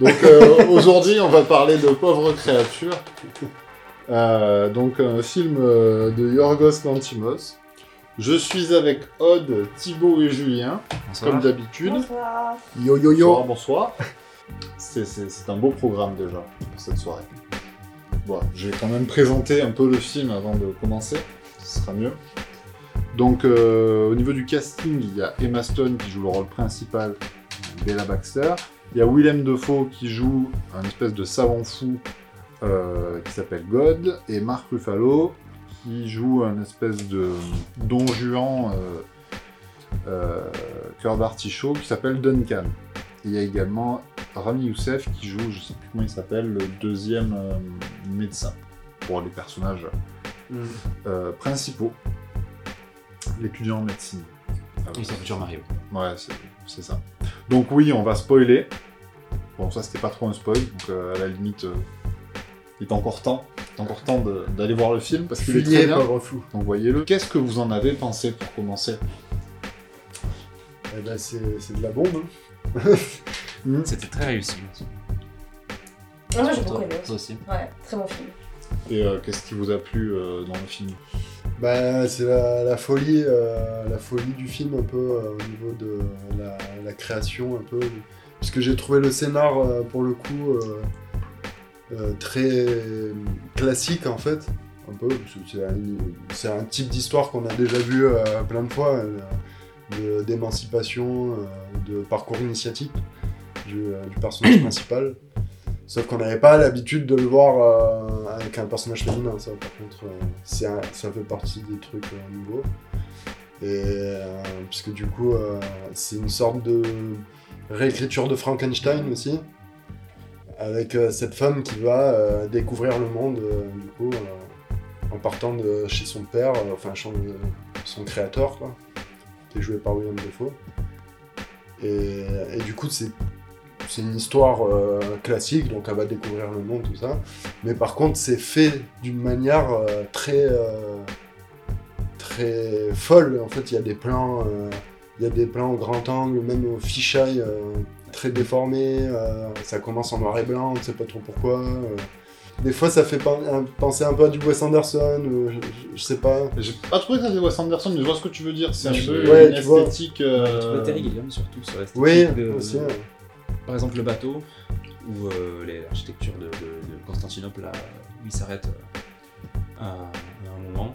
Donc euh, aujourd'hui, on va parler de Pauvres créatures. Euh, donc un film euh, de Yorgos Lantimos. Je suis avec Aude, Thibaut et Julien, Bonsoir. comme d'habitude. Bonsoir. Yo yo yo Bonsoir, bonsoir. C'est- C'est c'est un beau programme déjà pour cette soirée. Bon, je vais quand même présenter un peu le film avant de commencer, ce sera mieux. Donc euh, au niveau du casting, il y a Emma Stone qui joue le rôle principal, Bella Baxter. Il y a Willem Dafoe qui joue un espèce de savant fou euh, qui s'appelle God, et Mark Ruffalo qui joue un espèce de don Juan euh, euh, cœur d'artichaut qui s'appelle Duncan. Il y a également Rami Youssef qui joue, je sais plus comment il s'appelle, le deuxième euh, médecin pour les personnages euh, principaux, l'étudiant en médecine. Ah Oui, c'est futur Mario. Ouais, c'est- c'est ça. Donc oui, on va spoiler. Bon, ça c'était pas trop un spoil, donc euh, à la limite, euh, il est encore temps, il est encore temps d'aller voir le film parce qu'il est très bien. pauvre fou. Donc voyez-le. Qu'est-ce que vous en avez pensé pour commencer? Eh ben, c'est de la bombe. hein. C'était très réussi. Ah, moi j'ai Toi- beaucoup aimé Toi aussi. aussi. Ouais, très bon film. Et euh, qu'est-ce qui vous a plu euh, dans le film? Bah, c'est la, la folie, euh, la folie du film un peu euh, au niveau de la, la création un peu. Puisque j'ai trouvé le scénar euh, pour le coup très classique en fait. Un peu, c'est un, type d'histoire qu'on a déjà vu plein de fois, de- d'émancipation, de parcours initiatique du, du personnage principal. Sauf qu'on n'avait pas l'habitude de le voir euh, avec un personnage féminin, ça par contre, euh, ça fait partie des trucs euh, nouveaux. Et puisque du coup, c'est une sorte de réécriture de Frankenstein aussi, avec cette femme qui va découvrir le monde, du coup, en partant de chez son père, enfin son, son créateur, quoi, qui est joué par William Dafoe. Et, et du coup, c'est c'est une histoire euh, classique, donc elle va découvrir le monde, tout ça. Mais par contre, c'est fait d'une manière euh, très, euh, très folle. En fait, il y a des plans, euh, il y a des plans au grand angle, même au fisheye, euh, très déformés. euh, ça commence en noir et blanc, on ne sait pas trop pourquoi. euh. Des fois, ça fait penser un peu à du Wes Anderson, je, je- je sais pas. J'ai pas trouvé que ça faisait Wes Anderson, mais je vois ce que tu veux dire. C'est un peu ouais, une tu vois. esthétique. euh, Tu vois Terry Gilliam surtout sur l'esthétique Oui, de- aussi. ouais. Par exemple le bateau ou euh, l'architecture de, de- de Constantinople là, où il s'arrête euh, à, à un moment.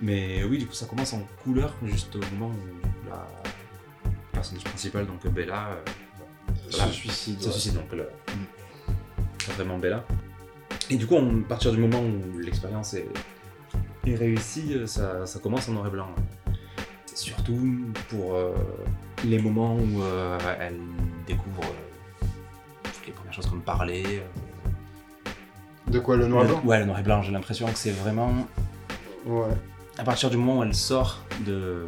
Mais oui, du coup, ça commence en couleur juste au moment où la personnage principal, donc Bella, euh, se suicide. se suicide. Donc, pas vraiment Bella. Et du coup, on- à partir du moment où l'expérience est, est réussie, ça, ça commence en noir et blanc. Surtout pour euh, les moments où euh, elle découvre choses comme parler. De quoi, le noir et blanc Ouais, le noir et blanc, j'ai l'impression que c'est vraiment. Ouais. À partir du moment où elle sort de,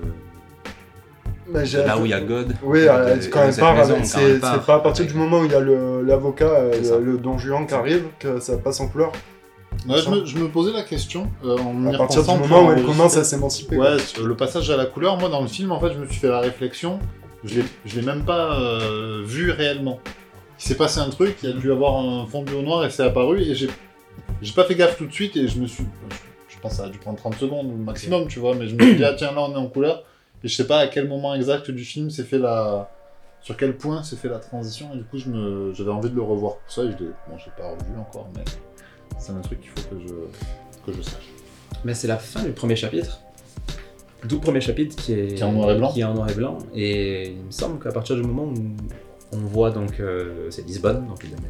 Bah, de là où il y a God. Oui, de- de- quand de elle part, maison, avec- quand c'est pas à partir avec- du moment où il y a l'avocat, euh, le don Juan qui arrive, que ça passe en couleur. Ouais, je, me, je me posais la question euh, en À partir du moment où elle commence à s'émanciper. Ouais, le passage à la couleur, moi dans le film, en fait, je me suis fait la réflexion, je l'ai- je l'ai même pas euh, vu réellement. Il s'est passé un truc, il y a dû avoir un fondu au noir et c'est apparu, et j'ai j'ai pas fait gaffe tout de suite, et je me suis. Je, pense que ça a dû prendre 30 secondes au maximum, tu vois, mais je me suis dit, ah tiens, là on est en couleur, et je sais pas à quel moment exact du film s'est fait la. Sur quel point s'est fait la transition, et du coup, je me- j'avais envie de le revoir pour ça, et je l'ai. Bon, j'ai pas revu encore, mais c'est un truc qu'il faut que je, que je sache. Mais c'est la fin du premier chapitre. D'où le premier chapitre qui est, Qui est en noir et blanc. qui est en noir et blanc. Et il me semble qu'à partir du moment où on voit donc euh, c'est Lisbonne, donc il amène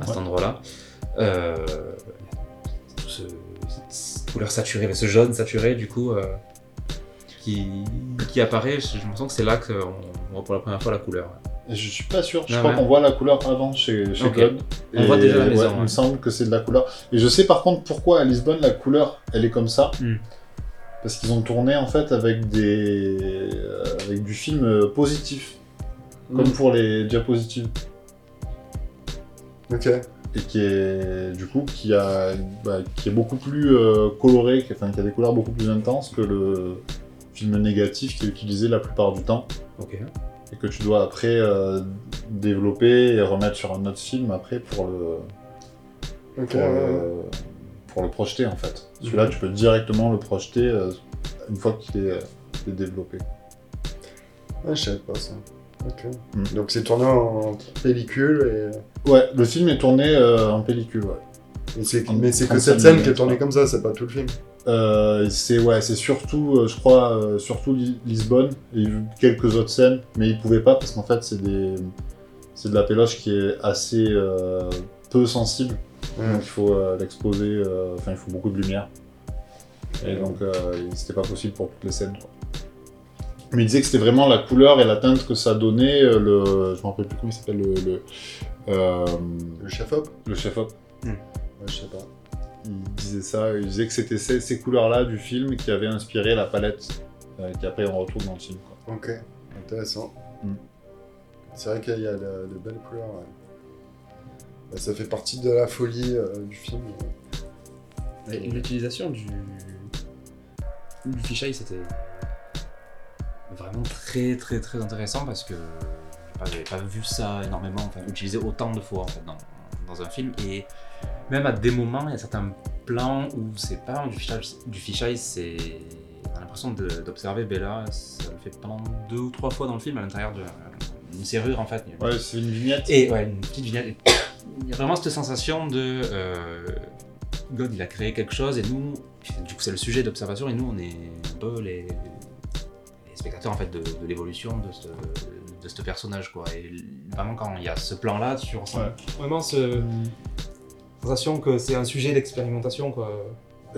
à cet Ouais. endroit-là, euh, tout ce, cette couleur saturée, ce jaune saturé du coup euh, qui, qui apparaît. Je, je me sens que c'est là qu'on voit pour la première fois la couleur. Je suis pas sûr, je Ah crois ouais. qu'on voit la couleur avant chez, chez. God. On voit déjà la maison, ouais, Il me ouais. semble que c'est de la couleur. Et je sais par contre pourquoi à Lisbonne la couleur elle est comme ça. Hmm. Parce qu'ils ont tourné en fait avec des avec du film positif, comme Mm. pour les diapositives. Ok. Et qui est du coup qui a bah, qui est beaucoup plus euh, coloré, qui, enfin, qui a des couleurs beaucoup plus intenses que le film négatif qui est utilisé la plupart du temps. Ok. et que tu dois après euh, développer et remettre sur un autre film après pour le, pour, ouais, le, ouais. pour le projeter en fait. Celui-là, tu peux directement le projeter euh, une fois qu'il est, euh, développé. Ah, je savais pas ça. Ok. Mm. Donc c'est tourné en pellicule Ouais, le film est tourné euh, en pellicule, ouais. et, et c'est En mais c'est que 35 cette scène qui est tournée comme ça, c'est pas tout le film. Euh, c'est ouais, c'est surtout, euh, je crois, euh, surtout Li- Lisbonne et quelques autres scènes, mais ils pouvaient pas parce qu'en fait c'est des, c'est de la péloche qui est assez euh, peu sensible, Ouais. donc il faut euh, l'exposer, euh, enfin il faut beaucoup de lumière, et donc euh, c'était pas possible pour toutes les scènes. Quoi. Mais il disait que c'était vraiment la couleur et la teinte que ça donnait, euh, le, je me rappelle plus comment il s'appelle le, le, euh, Le chef-op le chef-op. Ouais, je sais pas. Il disait ça, il disait que c'était ces, ces couleurs-là du film qui avaient inspiré la palette euh, qu'après on retrouve dans le film. Quoi. Ok, intéressant. Mm. C'est vrai qu'il y a de, de belles couleurs. ouais. Bah, ça fait partie de la folie euh, du film. Et L'utilisation du, du fisheye, c'était vraiment très très très intéressant parce que j'avais pas vu ça énormément, enfin utilisé autant de fois en fait dans, dans un film et même à des moments il y a certains plans où c'est pas du fisheye, du fisheye c'est on a l'impression d'observer Bella, ça le fait pendant deux ou trois fois dans le film à l'intérieur d'une serrure en fait. Ouais, c'est une vignette. Et ouais, une petite vignette. Il y a vraiment cette sensation de. euh, God, il a créé quelque chose et nous. Du coup, c'est le sujet d'observation et nous, on est un peu les, les spectateurs en fait de, de l'évolution de ce, de ce personnage quoi. Et vraiment, quand il y a ce plan-là, tu ressens Ouais. vraiment ce sensation que c'est un sujet d'expérimentation quoi.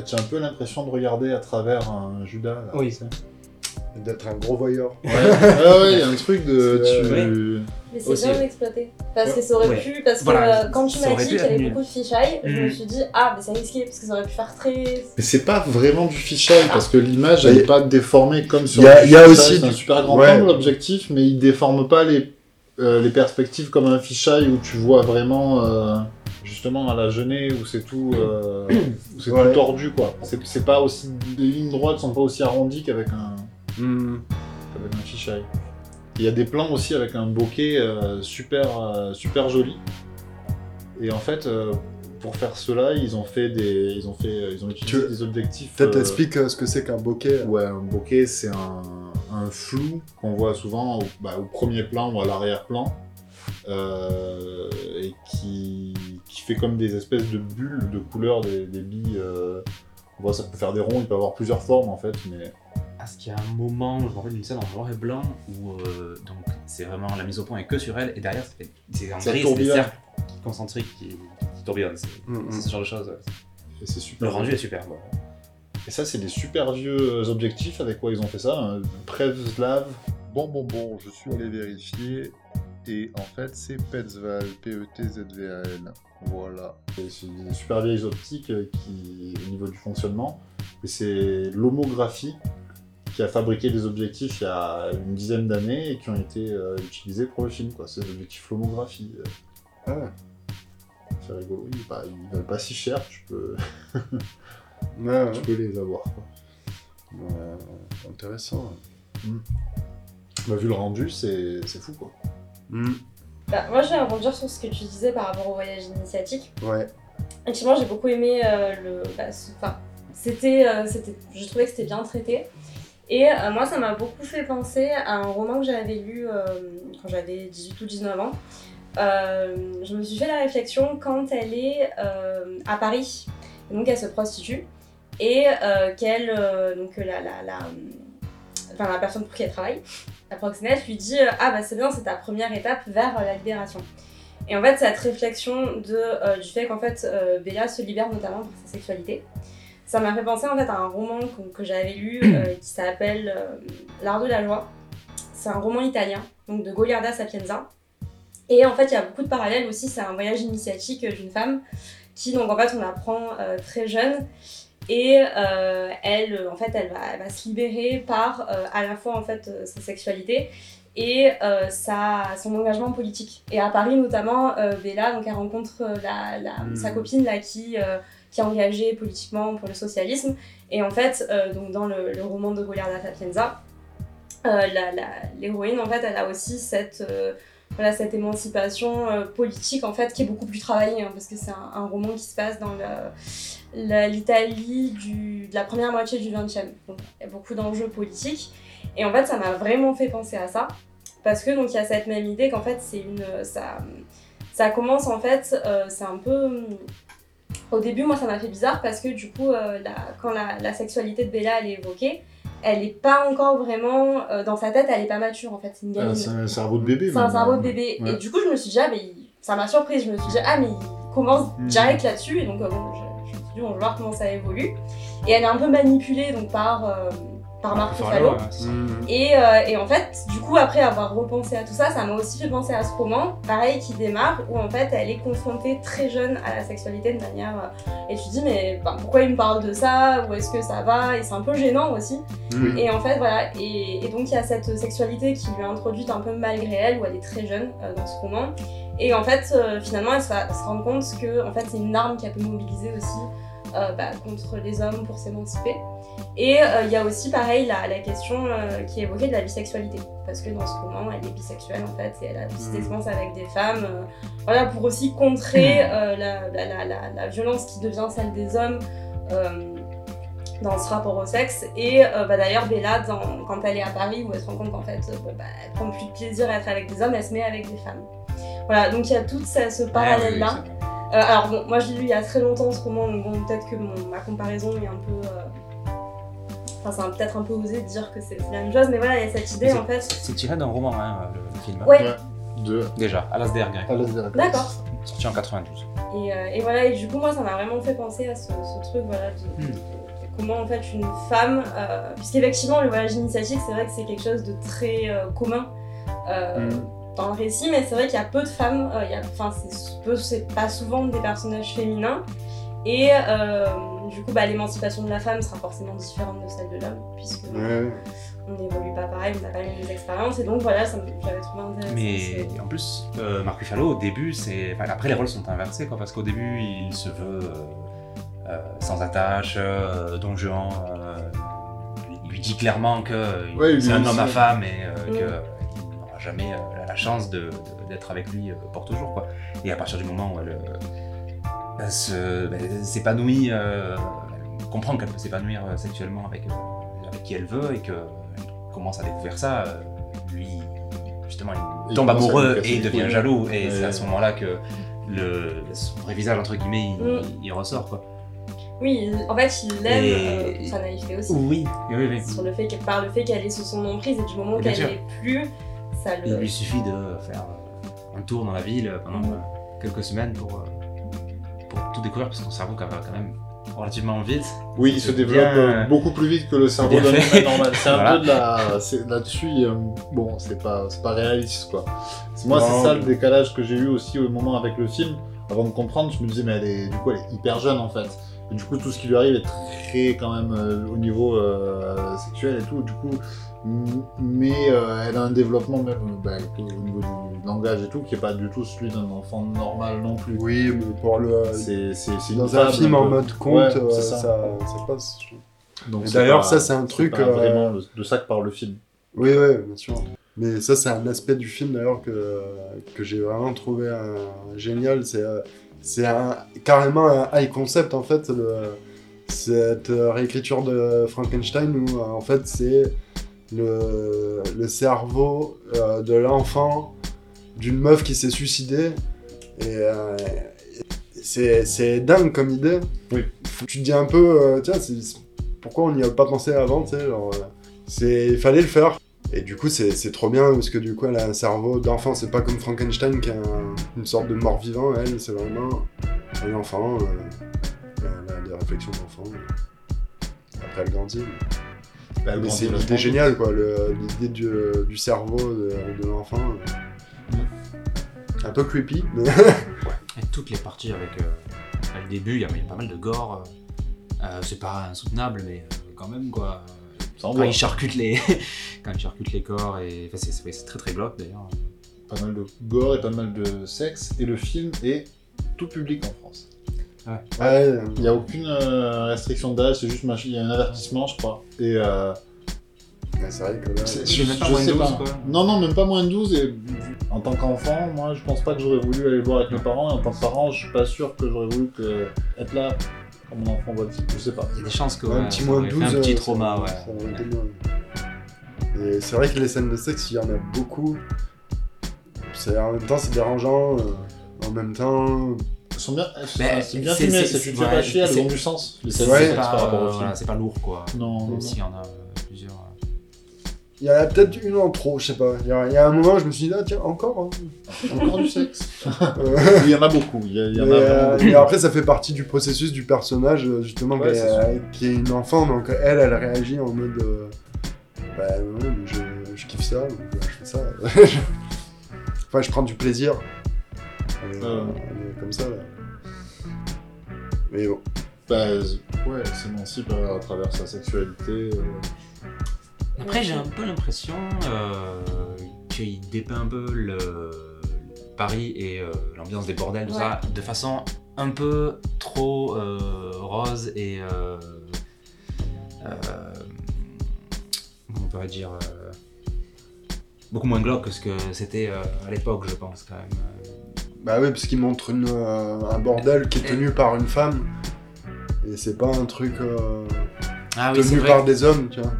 Tu as un peu l'impression de regarder à travers un Judas. Là, Oui. tu sais. D'être un gros voyeur. Ouais, ouais, ouais, il y a un truc de. Tu... Mais c'est bien exploité. Parce que ça aurait Ouais. pu. Parce que euh, quand tu m'as dit qu'il y avait beaucoup de fisheye, je me Mhm. suis dit, ah, mais c'est risqué, parce que ça aurait pu faire très. Mais c'est pas vraiment du fisheye parce que l'image elle Il y a- est pas déformée comme sur il y a- y a aussi un du- super grand ouais. angle l'objectif mais il déforme pas les, euh, les perspectives comme un fisheye où tu vois vraiment euh, justement à la genée où c'est tout euh, c'est Ouais. tout tordu quoi. C'est c'est pas aussi les lignes droites sont pas aussi arrondies qu'avec un fisheye. Il y a des plans aussi avec un bokeh euh, super euh, super joli. Et en fait euh, pour faire cela, ils ont fait des ils ont fait ils ont utilisé Tu- des objectifs Peut-être euh, explique euh, ce que c'est qu'un bokeh. Ouais, un bokeh, c'est un, un flou qu'on voit souvent au, bah, au premier plan ou à l'arrière-plan, euh, et qui, qui fait comme des espèces de bulles de couleurs des, des billes. euh, on voit, ça peut faire des ronds, il peut avoir plusieurs formes en fait, mais Parce qu'il y a un moment, je me rappelle d'une scène en noir et blanc où euh, donc c'est vraiment la mise au point est que sur elle et derrière c'est en Ça gris, c'est des cercles concentriques qui, qui tourbillonnent. C'est Mm, c'est mm. ce genre de choses. ouais. et c'est super. Le rendu est super. Et ça, c'est des super vieux objectifs avec quoi ils ont fait ça. Un Prevslav. Bon, bon, bon, je suis allé vérifier. Et en fait, c'est Petzval, P-E-T-Z-V-A-L. Voilà. C'est des super vieilles optiques euh, qui, au niveau du fonctionnement. Et c'est l'homographie qui a fabriqué des objectifs il y a une dizaine d'années et qui ont été euh, utilisés pour le film. quoi. C'est des objectifs lomographie. euh, Ah, C'est rigolo. Ils, bah, ils valent pas si cher, tu peux, ouais, ouais. tu peux les avoir. quoi. Ouais, intéressant. Bah, vu le rendu, c'est c'est fou quoi. Bah, moi, je vais rebondir sur ce que tu disais par rapport au voyage initiatique. Ouais. Effectivement, j'ai beaucoup aimé euh, le. bah, ce- Enfin, c'était, euh, c'était. Je trouvais que c'était bien traité. Et euh, moi, ça m'a beaucoup fait penser à un roman que j'avais lu euh, quand j'avais 18 ou 19 ans. Euh, je me suis fait la réflexion quand elle est à Paris, donc elle se prostitue, et qu'elle. donc la, la, la, la personne pour qui elle travaille, la proxénète, lui dit Ah, bah c'est bien, c'est ta première étape vers la libération. Et en fait, cette réflexion de, du fait qu'en fait, Bella se libère notamment par sa sexualité, ça m'a fait penser en fait à un roman que, que j'avais lu euh, qui s'appelle euh, L'art de la joie. C'est un roman italien, donc de Goliarda Sapienza. Et en fait, il y a beaucoup de parallèles aussi. C'est un voyage initiatique d'une femme qui, donc en fait, on apprend euh, très jeune. Et euh, elle, euh, en fait, elle va, elle va se libérer par euh, à la fois en fait euh, sa sexualité et euh, sa, son engagement politique. Et à Paris notamment, euh, Bella, donc elle rencontre euh, la, la- sa copine là qui, euh, qui est engagée politiquement pour le socialisme. Et en fait, euh, donc dans le, roman de Goliarda Sapienza, euh, l'héroïne, en fait, elle a aussi cette, euh, voilà, cette émancipation politique, en fait, qui est beaucoup plus travaillée, hein, parce que c'est un, roman qui se passe dans l'Italie de la première moitié du XXe. Donc, il y a beaucoup d'enjeux politiques. Et en fait, ça m'a vraiment fait penser à ça, parce que donc il y a cette même idée qu'en fait, c'est une, ça, ça commence en fait, c'est un peu au début, moi, ça m'a fait bizarre parce que du coup, euh, la- quand la, la sexualité de Bella elle est évoquée, elle est pas encore vraiment euh, dans sa tête, elle est pas mature en fait. C'est une Ah, c'est un cerveau de bébé. C'est un cerveau de bébé. Ouais. Et du coup, je me suis dit, ah, mais il- ça m'a surprise. Je me suis dit, ah, mais il commence Mhm. direct là-dessus. Et donc, euh, bon, je, je me suis dit, on va voir comment ça évolue. Et elle est un peu manipulée donc, par, par Marc Ruffalo. Mm. Et, euh, et en fait, du coup, après avoir repensé à tout ça, ça m'a aussi fait penser à ce roman, pareil, qui démarre, où en fait, elle est confrontée très jeune à la sexualité de manière. euh, et tu te dis, mais ben, pourquoi il me parle de ça? Où est-ce que ça va? Et c'est un peu gênant aussi. Mm. Et en fait, voilà. Et, et donc, il y a cette sexualité qui lui est introduite un peu malgré elle, où elle est très jeune euh, dans ce roman. Et en fait, euh, finalement, elle se, rendre compte que en fait, c'est une arme qu'elle peut mobiliser aussi bah, contre les hommes pour s'émanciper. Et euh, il y a aussi, pareil, la, la question euh, qui est évoquée de la bisexualité. Parce que dans ce roman, elle est bisexuelle, en fait, et elle a aussi des expériences avec des femmes. euh, voilà, pour aussi contrer euh, la, la, la, violence qui devient celle des hommes. euh, dans ce rapport au sexe et euh, bah, d'ailleurs Bella dans- quand elle est à Paris où elle se rend compte qu'en fait euh, bon, bah, elle prend plus de plaisir à être avec des hommes elle se met avec des femmes voilà donc il y a tout ce, Ah, oui, vrai. Euh, alors bon, moi je l'ai lu il y a très longtemps ce roman, donc bon, peut-être que mon- ma comparaison est un peu. euh, Enfin, c'est peut-être un peu osé de dire que c'est la même chose, mais voilà, il y a cette idée en fait. C'est tiré d'un roman, hein, le, le film. Ouais, De Déjà, Alasdair. Alasdair. D'accord. Sorti en 92. et, euh, et voilà, et du coup, moi ça m'a vraiment fait penser à ce, ce truc, voilà, de, de- de- de comment en fait une femme. Euh, Puisqu'effectivement, le voyage initiatique, c'est vrai que c'est quelque chose de très euh, commun. euh, Mm. Dans le récit, mais c'est vrai qu'il y a peu de femmes, euh, enfin c'est pas souvent des personnages féminins, Et euh, du coup, bah, l'émancipation de la femme sera forcément différente de celle de l'homme, puisque Ouais. on n'évolue pas pareil, on n'a pas les mêmes expériences. Et donc voilà, ça me- j'avais trouvé intéressant. Mais en plus, euh, Marc Ruffalo, au début, c'est. Enfin, après, les rôles sont inversés, quoi, parce qu'au début, il se veut euh, euh, sans attache, euh, don Juan. euh, il lui dit clairement que Ouais, c'est un homme à femme et euh, Mm. qu'il n'aura jamais euh, la chance d'être avec lui euh, pour toujours. Quoi. Et à partir du moment où elle, euh, elle ben, elle s'épanouit, euh, elle comprend qu'elle peut s'épanouir euh, sexuellement avec, euh, avec qui elle veut et qu'elle commence à découvrir ça, euh, lui, justement, il tombe amoureux et devient jaloux. Et c'est à ce moment-là que le, son vrai visage, entre guillemets, il, Mm. il ressort. Quoi. Oui, en fait, il l'aime Et- euh, pour sa naïveté aussi. Oui, oui, oui. Sur le fait par le fait qu'elle est sous son emprise et du moment qu'elle n'est plus, ça Il lui suffit de faire euh, un tour dans la ville pendant Mm. euh, quelques semaines pour, euh, pour tout découvrir, parce que son cerveau va quand même relativement vite. Oui, il se développe bien- euh, beaucoup plus vite que le cerveau d'un humain normal. C'est un Voilà. peu de la. c'est- Là-dessus, bon, c'est pas, c'est pas réaliste quoi. C'est- Moi, c'est ça le décalage que j'ai eu aussi au moment avec le film. Avant de comprendre, je me disais, mais elle est, du coup, elle est hyper jeune en fait. Et du coup, tout ce qui lui arrive est très quand même euh, au niveau euh, sexuel et tout. Du coup, mais euh, elle a un développement même euh, bah, au niveau du langage et tout qui est pas du tout celui d'un enfant normal non plus. Oui, mais pour le. C'est c'est- Dans un film en mode conte, Ouais, euh, ça. ça. Ça, passe. Donc, d'ailleurs, ça, c'est un truc, pas euh, vraiment de, de ça que parle le film. Oui, oui, bien sûr. Mais ça, c'est un aspect du film d'ailleurs que, que j'ai vraiment trouvé euh, génial. C'est euh, c'est carrément un high concept en fait, le- cette euh, réécriture de Frankenstein où euh, en fait c'est le, le cerveau euh, de l'enfant d'une meuf qui s'est suicidée. Et euh, c'est c'est dingue comme idée. Oui. Tu te dis un peu, euh, tiens, pourquoi on n'y a pas pensé avant, tu sais, genre, euh, il fallait le faire. Et du coup, c'est c'est trop bien parce que du coup, elle a un cerveau d'enfant. C'est pas comme Frankenstein qui a un- une sorte de mort-vivant. Elle, c'est vraiment un enfant. elle a des réflexions d'enfant. Après, elle grandit. mais- Bah, Mais c'est une idée géniale, quoi. L'idée du, du cerveau de, de l'enfant. Un peu creepy, mais Et toutes les parties avec. euh, à le début, il y, a pas mal de gore. euh, euh, c'est pas insoutenable, mais euh, quand même, quoi. Ça Quand il charcute les, quand il charcute les corps, et enfin, c'est- c'est c'est très très glauque d'ailleurs. Pas mal de gore et pas mal de sexe. Et le film est tout public en France. Ouais, Il n'y a aucune euh, restriction d'âge, c'est juste il y a un avertissement, je crois. Et, euh, Ouais, c'est vrai que là. C'est- Il est même pas je moins de sais 12, pas. quoi. Non, non, même pas moins de 12. Et en tant qu'enfant, moi, je pense pas que j'aurais voulu aller le voir avec mes parents. Et en tant que parent, je suis pas sûr que j'aurais voulu que... être là quand mon enfant voit le film. Je sais pas. Il y a des chances que Ouais, ouais, un petit moins de aurait 12. fait un petit euh, trauma, ça- ouais. ça. Et c'est vrai que les scènes de sexe, il y en a beaucoup. C'est, en même temps, c'est dérangeant. euh, en même temps, sont bien, Mais c'est bien filmé, c'est- tu pas chier, elles ont du sens. C'est pas, euh, lourd, quoi. Non, non, Même non. s'il y en a euh, plusieurs. euh. il y en a peut-être une en trop, je sais pas. Il y, a, il y a un moment, je me suis dit, ah tiens, encore. hein. Encore du sexe. Euh, Il y en a beaucoup. Il y, a- il y en a mais, vraiment euh, beaucoup. mais après, ça fait partie du processus du personnage, justement, Ouais, qui, est, qui est une enfant. Donc, elle, elle réagit en mode. euh, bah, ouais, je, je kiffe ça, donc je fais ça. enfin, je prends du plaisir. Elle est, est comme ça, là. Mais bon. Bah, ouais, elle s'émancipe à, à travers sa sexualité. euh. Après, j'ai un peu l'impression euh, qu'il dépeint un peu le Paris et euh, l'ambiance des bordels, tout Ouais. ça, de façon un peu trop euh, rose et. euh, euh, on pourrait dire euh, Beaucoup moins glauque que ce que c'était euh, à l'époque, je pense, quand même. Bah oui, parce qu'il montre une, euh, un bordel qui est tenu par une femme. Et c'est pas un truc euh, Ah oui, tenu par des hommes, tu vois.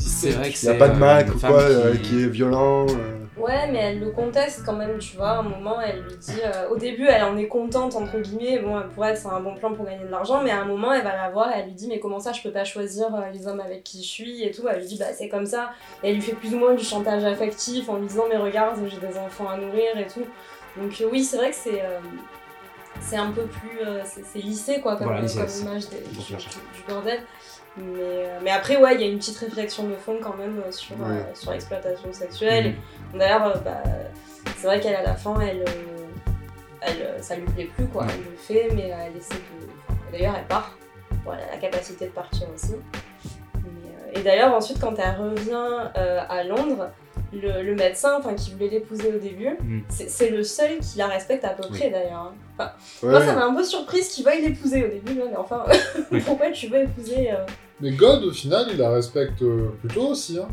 C'est vrai que Il n'y a pas de euh, Mac ou quoi qui- euh, qui... est violent. euh. Ouais, mais elle le conteste quand même, tu vois. À un moment, elle lui dit. euh, au début, elle en est contente, entre guillemets. Bon, pour elle, c'est un bon plan pour gagner de l'argent. Mais à un moment, elle va la voir et elle lui dit Mais comment ça, je peux pas choisir les hommes avec qui je suis et tout. Elle lui dit Bah, c'est comme ça. Et elle lui fait plus ou moins du chantage affectif en lui disant Mais regarde, j'ai des enfants à nourrir et tout. Donc, euh, oui, c'est vrai que c'est. euh, c'est un peu plus. euh, c'est lissé, quoi, comme, Voilà, image des- du, bordel. Mais, euh, mais après, ouais, il y a une petite réflexion de fond quand même euh, sur, Ouais. sur l'exploitation sexuelle. Mhm. D'ailleurs, bah, c'est vrai qu'elle, à la fin, elle, elle, ça lui plaît plus, quoi. Elle le fait, mais elle essaie de. D'ailleurs, elle part. Bon, elle a la capacité de partir aussi. Mais, Et d'ailleurs, ensuite, quand elle revient à Londres, le, le médecin enfin, qui voulait l'épouser au début, Mhm. c'est le seul qui la respecte à peu près, d'ailleurs. hein. Enfin, Ouais, moi, ouais. ça m'a un peu surprise qu'il veuille l'épouser au début, là, mais enfin, Oui. pourquoi tu veux épouser euh, Mais God, au final, il la respecte euh, plutôt aussi. Hein.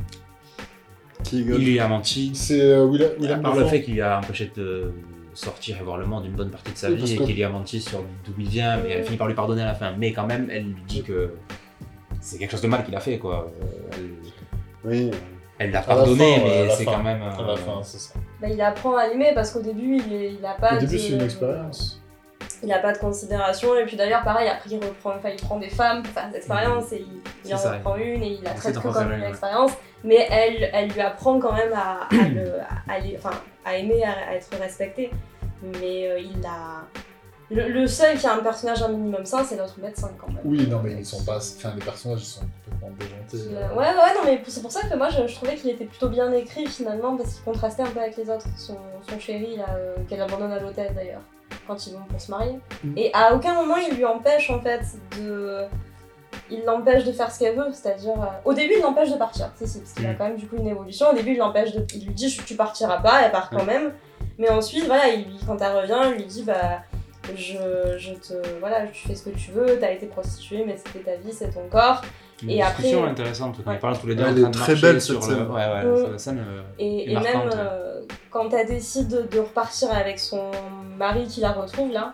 Qui Il lui a menti. C'est euh, William, William par le fait qu'il lui a empêché de sortir et voir le monde une bonne partie de sa Oui, vie et qu'il lui a menti sur d'où il vient, mais elle finit par lui pardonner à la fin. Mais quand même, elle lui dit que c'est quelque chose de mal qu'il a fait, quoi. Euh, Elle- Oui. Elle l'a la pardonné, mais la c'est quand même. À euh, la fin, c'est ça. bah, il apprend à aimer parce qu'au début il, est- il a pas Au début, de... c'est une expérience. il a pas de considération et puis d'ailleurs pareil après il reprend enfin il prend des femmes pour faire des expériences et il, il en ça. reprend une et il la traite que comme une ouais. expérience mais elle elle lui apprend quand même à, à, le- à aller- enfin, à aimer à, à être respecté mais euh, il a le, le seul qui a un personnage un minimum sain c'est notre médecin quand même Oui, non, mais ils sont pas. Enfin, les personnages, ils sont complètement déjantés. Euh, ouais, ouais, non, mais c'est pour ça que moi je, je trouvais qu'il était plutôt bien écrit finalement parce qu'il contrastait un peu avec les autres. Son, son chéri, là, euh, qu'elle abandonne à l'hôtel d'ailleurs, quand ils vont pour se marier. Mm. Et à aucun moment il lui empêche en fait de. Il l'empêche de faire ce qu'elle veut, c'est-à-dire. euh, Au début il l'empêche de partir, si, si, parce qu'il a Mm. quand même du coup une évolution. Au début il l'empêche de. Il lui dit tu partiras pas, elle part quand Mm. même. Mais ensuite, voilà, il, quand elle revient, il lui dit bah. Je, je te. Voilà, tu fais ce que tu veux, t'as été prostituée, mais c'était ta vie, c'est ton corps. Une Et après- discussion intéressante, quand Ouais. ils parlent tous les deux Elle en est train de très belle, sur cette le... scène. Ouais, ouais, la scène... euh, Et, même euh, quand elle décide de, de repartir avec son mari qui la retrouve là,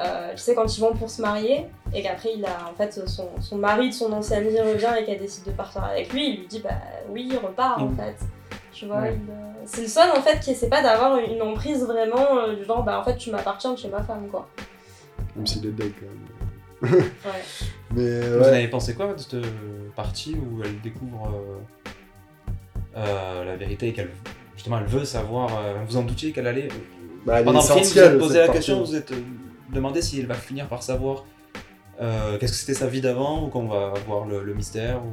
euh, tu sais, quand ils vont pour se marier, et qu'après il a en fait son, son mari de son ancien ami revient et qu'elle décide de partir avec lui, il lui dit bah oui, repars en Mm. fait. Tu vois, Ouais. il, euh, c'est le seul en fait qui essaie pas d'avoir une emprise vraiment euh, du genre bah en fait tu m'appartiens, tu es ma femme quoi. Même s'il est dead quand même. Ouais. Mais Vous ouais. en avez pensé quoi de cette partie où elle découvre euh, euh, la vérité et qu'elle justement elle veut savoir, euh, vous en doutiez qu'elle allait Bah, pendant le film vous êtes posé la question, vous êtes euh, demandé si elle va finir par savoir euh, qu'est-ce que c'était sa vie d'avant ou qu'on va voir le, le mystère ou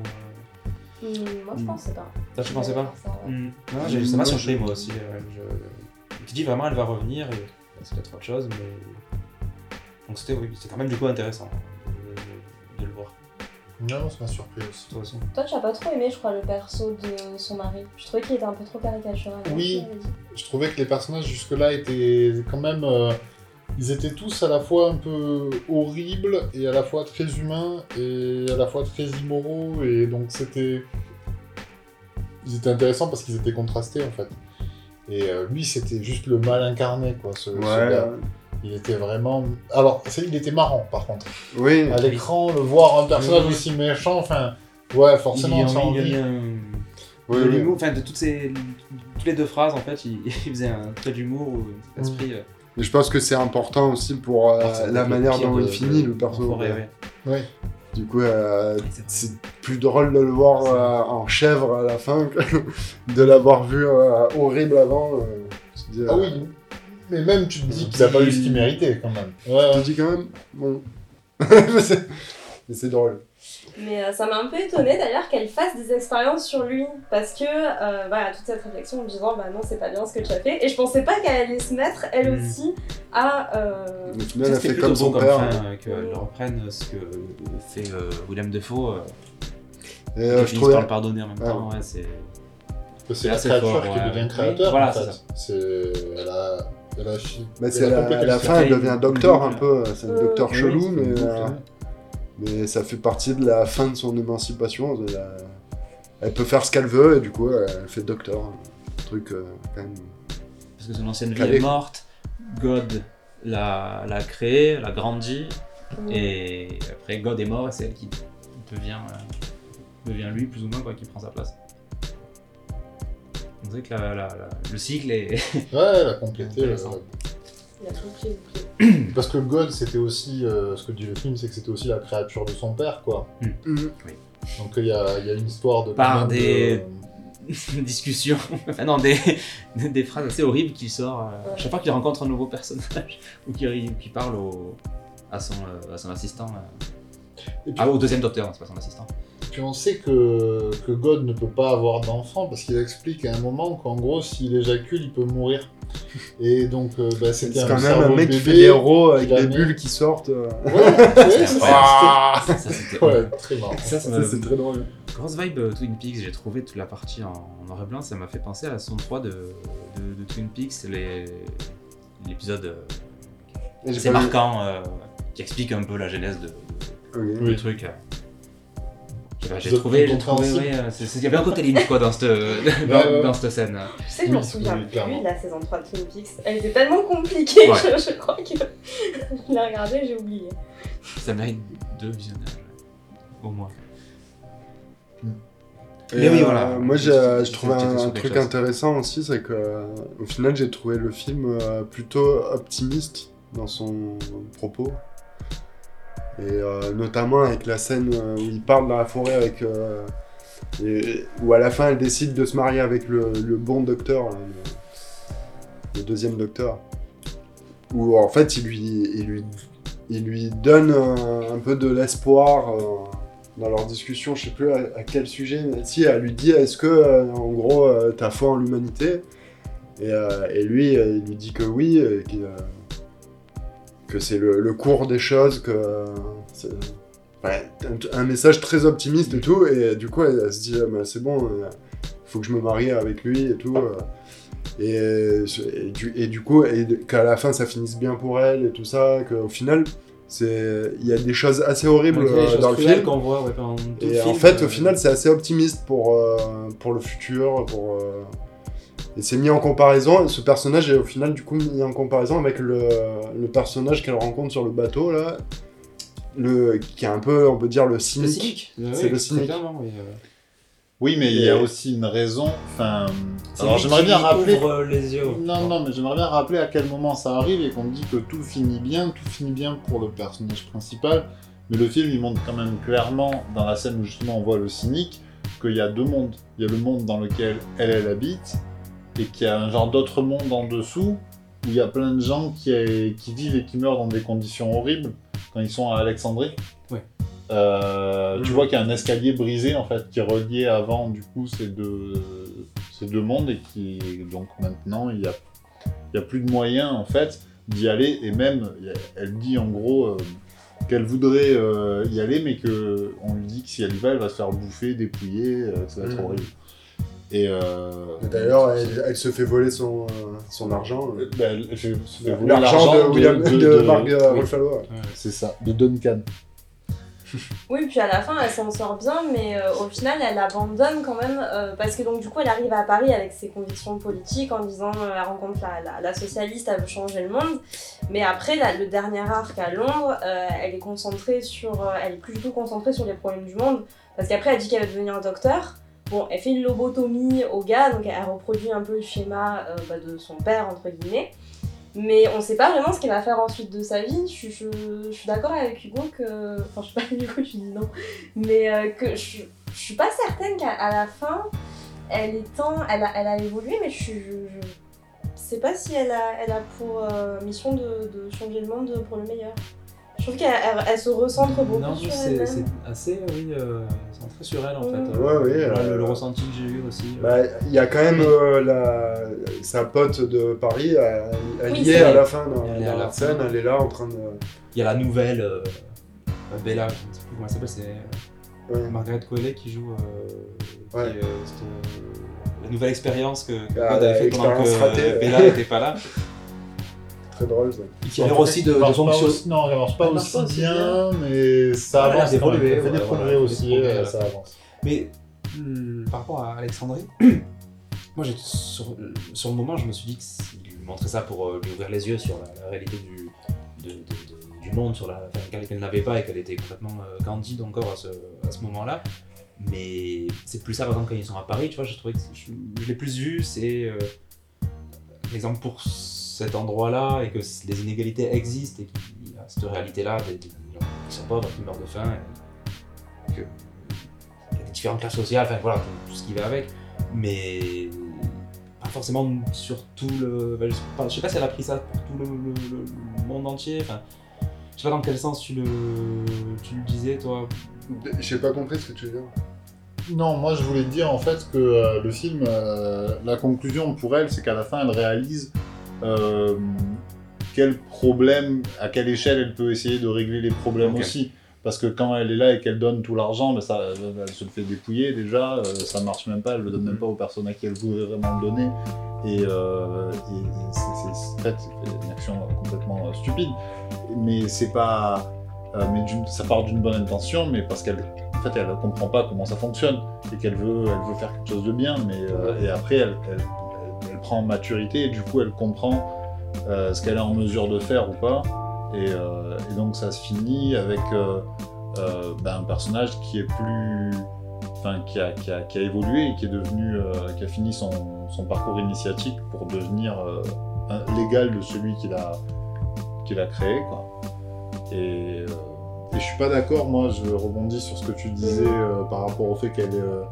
Hum, moi je Mm. pensais pas. ça tu pensais pas Ça, ouais. Non, j'ai- ça m'a surpris je- moi aussi. euh, je... Tu dis vraiment elle va revenir et c'est peut-être autre chose mais donc c'était oui c'était quand même du coup intéressant de, de le voir Non, ça m'a surpris aussi. toi aussi. Toi tu as pas trop aimé je crois le perso de son mari. Je trouvais qu'il était un peu trop caricatural. Oui. Je trouvais que les personnages jusque-là étaient quand même. euh, ils étaient tous à la fois un peu horribles et à la fois très humains et à la fois très immoraux et donc c'était. ils étaient intéressants parce qu'ils étaient contrastés en fait. Et euh, lui, c'était juste le mal incarné, quoi. Ce, ce Ouais, gars. Il était vraiment. Alors, il était marrant par contre. oui. À l'écran, le voir un personnage Oui. aussi méchant, enfin, ouais, forcément, il, ça il, envie. un- Oui, de oui. l'humour, enfin de toutes ces toutes les deux phrases en fait, il, il faisait un trait d'humour ou un esprit. euh, Mais je pense que c'est important aussi pour euh, la manière dont il de- finit, de- le perso. ouais. Du coup, euh, c'est plus drôle de le voir euh, en chèvre à la fin que de l'avoir vu euh, horrible avant. euh, tu te dis, Ah euh, oui, mais même tu te dis qu'il a pas eu ce qu'il méritait quand même. Ouais, Tu ouais. te dis quand même, bon. mais c'est drôle. Mais euh, ça m'a un peu étonnée d'ailleurs qu'elle fasse des expériences sur lui. Parce que, euh, voilà, toute cette réflexion en me disant, bah non, c'est pas bien ce que tu as fait. Et je pensais pas qu'elle allait se mettre, elle Mm. aussi, à. euh, final, elle C'était fait comme son comme père. fin, euh, qu'elle reprenne ce que fait euh, William Defoe. euh, Et et euh, qu'elle je trouvais. par le pardonner en même Ah. temps. Ouais, c'est... C'est la assez créature fort, qui ouais. devient Oui, créateur. voilà, en c'est fait. ça. C'est. Elle a. Elle a chi- Bah, elle c'est a à qu'elle la fin, elle devient docteur un peu. C'est un docteur oui, chelou, mais. Mais ça fait partie de la fin de son émancipation. Elle, peut faire ce qu'elle veut et du coup, elle fait docteur. Un truc euh, quand même. Parce que son ancienne vie est morte, God l'a, l'a créé, l'a grandi, et après God est mort et c'est elle qui devient, euh, devient lui plus ou moins, quoi, qui prend sa place. On dirait que la- la- la- le cycle est. Ouais, elle a complété. Il a. Parce que God, c'était aussi. euh, ce que dit le film, c'est que c'était aussi la créature de son père, quoi. Donc il y a, il y a une histoire de. Par des- de- discussion, enfin non, des, des phrases assez horribles qu'il sort euh, Ouais. chaque fois qu'il rencontre un nouveau personnage ou qu'il, parle au, à, son, euh, à son assistant. euh. Puis, Ah, au deuxième docteur, hein, c'est pas son assistant. Puis on sait que, que God ne peut pas avoir d'enfant parce qu'il explique à un moment qu'en gros, s'il éjacule, il peut mourir. Et donc, euh, bah, c'était C'est un quand même un mec qui fait des héros avec des bulles qui sortent. euh. Ouais, ouais, ça, Ah Ça, c'était c'était- ouais, très marrant. Ça, ça Ça, m'a- c'est très drôle. Grosse vibe euh, Twin Peaks, j'ai trouvé toute la partie en, en noir et blanc, ça m'a fait penser à la saison 3 de, de, de Twin Peaks, l'épisode euh, vu- marquant euh, qui explique un peu la genèse de, de- du truc. Euh. Je sais pas, J'ai trouvé, j'ai trouvé, ouais, euh, c'est- c'est- il y avait un côté Lynch quoi dans cette, dans, ouais. dans cette scène. Tu sais, je m'en souviens oui, plus de la saison 3 de Twin Peaks. Elle était tellement compliquée, Ouais. je, je crois que je l'ai regardée, j'ai oublié. Ça mérite deux visionnages, au moins. Et, Mais oui, euh, voilà. Moi, je trouve c'était un, truc intéressant aussi, c'est que euh, au final, j'ai trouvé le film euh, plutôt optimiste dans son propos. Et euh, notamment avec la scène euh, où il parle dans la forêt avec. euh, et- où à la fin, elle décide de se marier avec le, bon docteur, le, deuxième docteur. Où en fait, il lui, il lui, il lui donne un, peu de l'espoir. dans leur discussion, je sais plus à, quel sujet, mais si elle lui dit est-ce que en gros t'as foi en l'humanité? Et, et lui il lui dit que oui, que c'est le, le cours des choses, que euh, c'est ouais, un, un message très optimiste et tout, et du coup elle, elle se dit ah, bah, c'est bon, il faut que je me marie avec lui et tout. euh. et, et du, et du coup, qu'à la fin ça finisse bien pour elle et tout ça, qu'au final, c'est il y a des choses assez horribles euh, choses dans le film. qu'on voit ouais, Et en fait, euh, au final, c'est assez optimiste pour, euh, pour le futur. Pour, euh, Et c'est mis en comparaison, ce personnage est au final du coup mis en comparaison avec le, le personnage qu'elle rencontre sur le bateau, là, le, qui est un peu, on peut dire, le le cynique. cynique. C'est le cynique. oui, euh. Oui, mais il y a aussi une raison. Enfin, alors j'aimerais bien rappeler. ouvre les yeux. Non, non, mais j'aimerais bien rappeler à quel moment ça arrive et qu'on dit que tout finit bien, tout finit bien pour le personnage principal. Mais le film, il montre quand même clairement, dans la scène où justement on voit le cynique, qu'il y a deux mondes. Il y a le monde dans lequel elle, elle habite, et qu'il y a un genre d'autre monde en dessous, où il y a plein de gens qui, qui vivent et qui meurent dans des conditions horribles quand ils sont à Alexandrie. Ouais. Euh, Tu Mhm. vois qu'il y a un escalier brisé en fait qui reliait avant du coup ces deux, ces deux mondes et qui donc maintenant il y a, il y a plus de moyens en fait d'y aller et même elle dit en gros euh, qu'elle voudrait euh, y aller mais que on lui dit que si elle y va elle va se faire bouffer, dépouiller, euh, ça va être Mhm. horrible. Et, euh, Et D'ailleurs, elle, elle se fait voler son, euh, son argent. euh, bah, elle fait- se fait voler L'argent de, William, de, de- euh, oui. Ruffalo. ouais. C'est ça, de Duncan. Oui, puis à la fin, elle s'en sort bien, mais euh, au final, elle abandonne quand même, euh, parce que donc du coup, elle arrive à Paris avec ses convictions politiques en disant euh, elle rencontre la, la- la socialiste, elle veut changer le monde. Mais après, le dernier arc à Londres, euh, elle est concentrée sur, euh, elle est plus du tout concentrée sur les problèmes du monde, parce qu'après, elle dit qu'elle veut devenir docteur. Bon, elle fait une lobotomie au gars, donc elle reproduit un peu le schéma euh, bah, de son père entre guillemets. Mais on sait pas vraiment ce qu'elle va faire ensuite de sa vie. Je, suis d'accord avec Hugo que. Enfin, je suis pas Hugo, tu dis non. Mais euh, que je, je suis pas certaine qu'à la fin, elle est. Elle a, évolué, mais je, je, sais pas si elle a, pour euh, mission de changer le monde pour le meilleur. Je trouve qu'elle elle- elle se recentre beaucoup Non, sur c'est assez, oui, euh, centré sur elle en fait. Ouais, oui, Voilà, euh, le, le ressenti que j'ai eu aussi. euh. Bah, Il y a quand même euh, la... sa pote de Paris, elle, elle Oui, y est à la fin dans, Elle est à dans la scène, fin. elle est là en train de. Il y a la nouvelle euh, Bella, je ne sais plus comment elle s'appelle, c'est Ouais. Margaret Qualley qui joue euh, Ouais. qui est, euh, cette, euh, la nouvelle expérience que, que Ah, avait fait pendant que ratée, euh. Bella n'était pas là. Très drôle. Qui a l'air aussi de, de marche pas fonction. aussi- Non, ça marche pas aussi pas aussi bien, mais ça avance Ça fait des progrès aussi, euh, ça avance. Mais hum, par rapport à Alexandrie, moi sur, sur le moment je me suis dit qu'il montrait ça pour euh, lui ouvrir les yeux sur la, la réalité du, de- de- de- du monde, sur la, enfin, qu'elle n'avait pas et qu'elle était complètement euh, candide encore à ce, à ce moment-là. Mais c'est plus ça par exemple quand ils sont à Paris, tu vois, je trouvais que je, je l'ai plus vu, c'est euh, l'exemple pour cet endroit-là et que les inégalités existent et qu'il y a cette réalité-là des, des gens qui sont pauvres, qui meurent de faim, et que il y a des différentes classes sociales, enfin voilà, tout, tout ce qui va avec, mais pas forcément sur tout le. ben, je, sais pas, je sais pas si elle a pris ça pour tout le, le- le- le monde entier, enfin. Je sais pas dans quel sens tu le, tu le disais, toi. J'ai pas compris ce que tu veux dire. Non, moi je voulais dire en fait que euh, le film, euh, la conclusion pour elle, c'est qu'à la fin elle réalise euh, quel problème, à quelle échelle elle peut essayer de régler les problèmes aussi. Parce que quand elle est là et qu'elle donne tout l'argent, ben ça, elle se le fait dépouiller déjà, euh, ça marche même pas, elle le donne même pas aux personnes à qui elle voudrait vraiment le donner. Et, euh, et c'est- une action complètement euh, stupide. Mais c'est pas. euh, mais ça part d'une bonne intention, mais parce qu'elle en fait, elle ne comprend pas comment ça fonctionne et qu'elle veut, elle veut faire quelque chose de bien, mais euh, et après, elle prend en maturité et du coup, elle comprend euh, ce qu'elle est en mesure de faire ou pas. Et, euh, donc, ça se finit avec euh, ben, un personnage qui est plus. Enfin, qui a, qui, a, qui a évolué et qui est devenu. qui a fini son, son parcours initiatique pour devenir l'égal de celui qu'il a, qu'il a créé, quoi. Et. et je suis pas d'accord, moi je rebondis sur ce que tu disais par rapport au fait qu'elle, euh,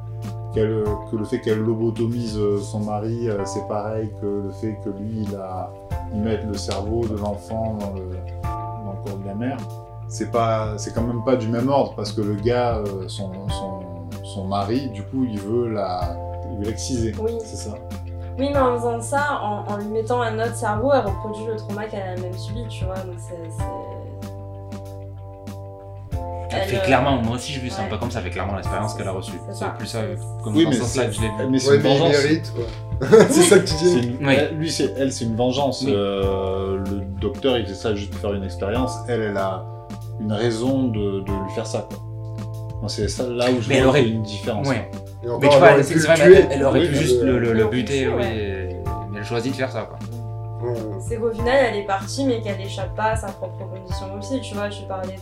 qu'elle, que le fait qu'elle lobotomise euh, son mari, euh, c'est pareil que le fait que lui il a il mette le cerveau de l'enfant dans le, dans le corps de la mère. C'est pas, c'est quand même pas du même ordre parce que le gars, euh, son, son, son mari, du coup, il veut la, il veut l'exciser. Oui. C'est ça. Oui, mais en faisant ça, en, en lui mettant un autre cerveau, elle reproduit le trauma qu'elle a même subi, tu vois. Donc c'est. c'est- Elle fait euh, clairement, moi aussi j'ai vu ça un peu comme ça, fait clairement l'expérience qu'elle a reçue. C'est C'est plus ça, comme Oui, dans ce sens-là c'est- que je l'ai vu. mais c'est Ouais, une vengeance. mérite quoi. c'est ça que tu C'est dis. une- Oui. elle- lui, c'est, elle, c'est une vengeance. Oui. Euh, le docteur, il fait ça juste pour faire une expérience. Elle, elle a une raison de, de lui faire ça. C'est ça là où je vois une différence. Ouais. Et encore, Mais tu vois, c'est c'est elle, elle aurait Oui, pu juste le- buter, mais elle choisit de faire ça, quoi. C'est qu'au final, elle est partie, mais qu'elle échappe pas à sa propre condition aussi. Tu vois, tu parlais de.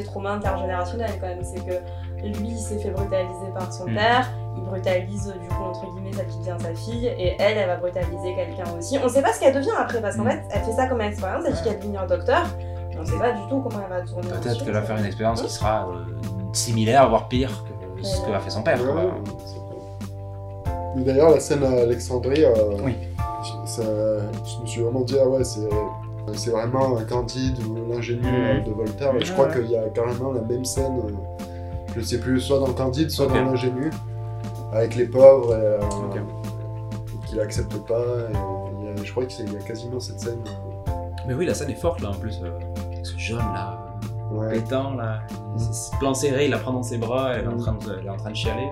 Côté trauma intergénérationnel quand même. C'est que lui, il s'est fait brutaliser par son Mm. père. Il brutalise, du coup, entre guillemets, celle qui devient sa fille. Et elle, elle va brutaliser quelqu'un aussi. On sait pas ce qu'elle devient après, parce qu'en Mm. fait, elle fait ça comme expérience. Elle dit qu'elle devenir docteur. Mais on sait pas du tout comment elle va tourner. Peut-être qu'elle va faire une expérience qui sera euh, similaire, voire pire que ce que a fait son père. Ouais, D'ailleurs, la scène à Alexandrie, euh, Oui. ça- je me suis vraiment dit, ah ouais, c'est, c'est vraiment un Candide ou l'ingénu euh, de Voltaire. Et je crois qu'il y a carrément la même scène, euh, je sais plus, soit dans Candide, soit dans l'ingénu, avec les pauvres, et, euh, Ok. et qu'il accepte pas. et a- je crois qu'il y a quasiment cette scène. euh, Mais oui, la scène est forte, là, en plus. euh, avec ce jeune, là, ouais. pétant, là. Ce plan serré, il la prend dans ses bras, elle est en train de, elle est en train de chialer.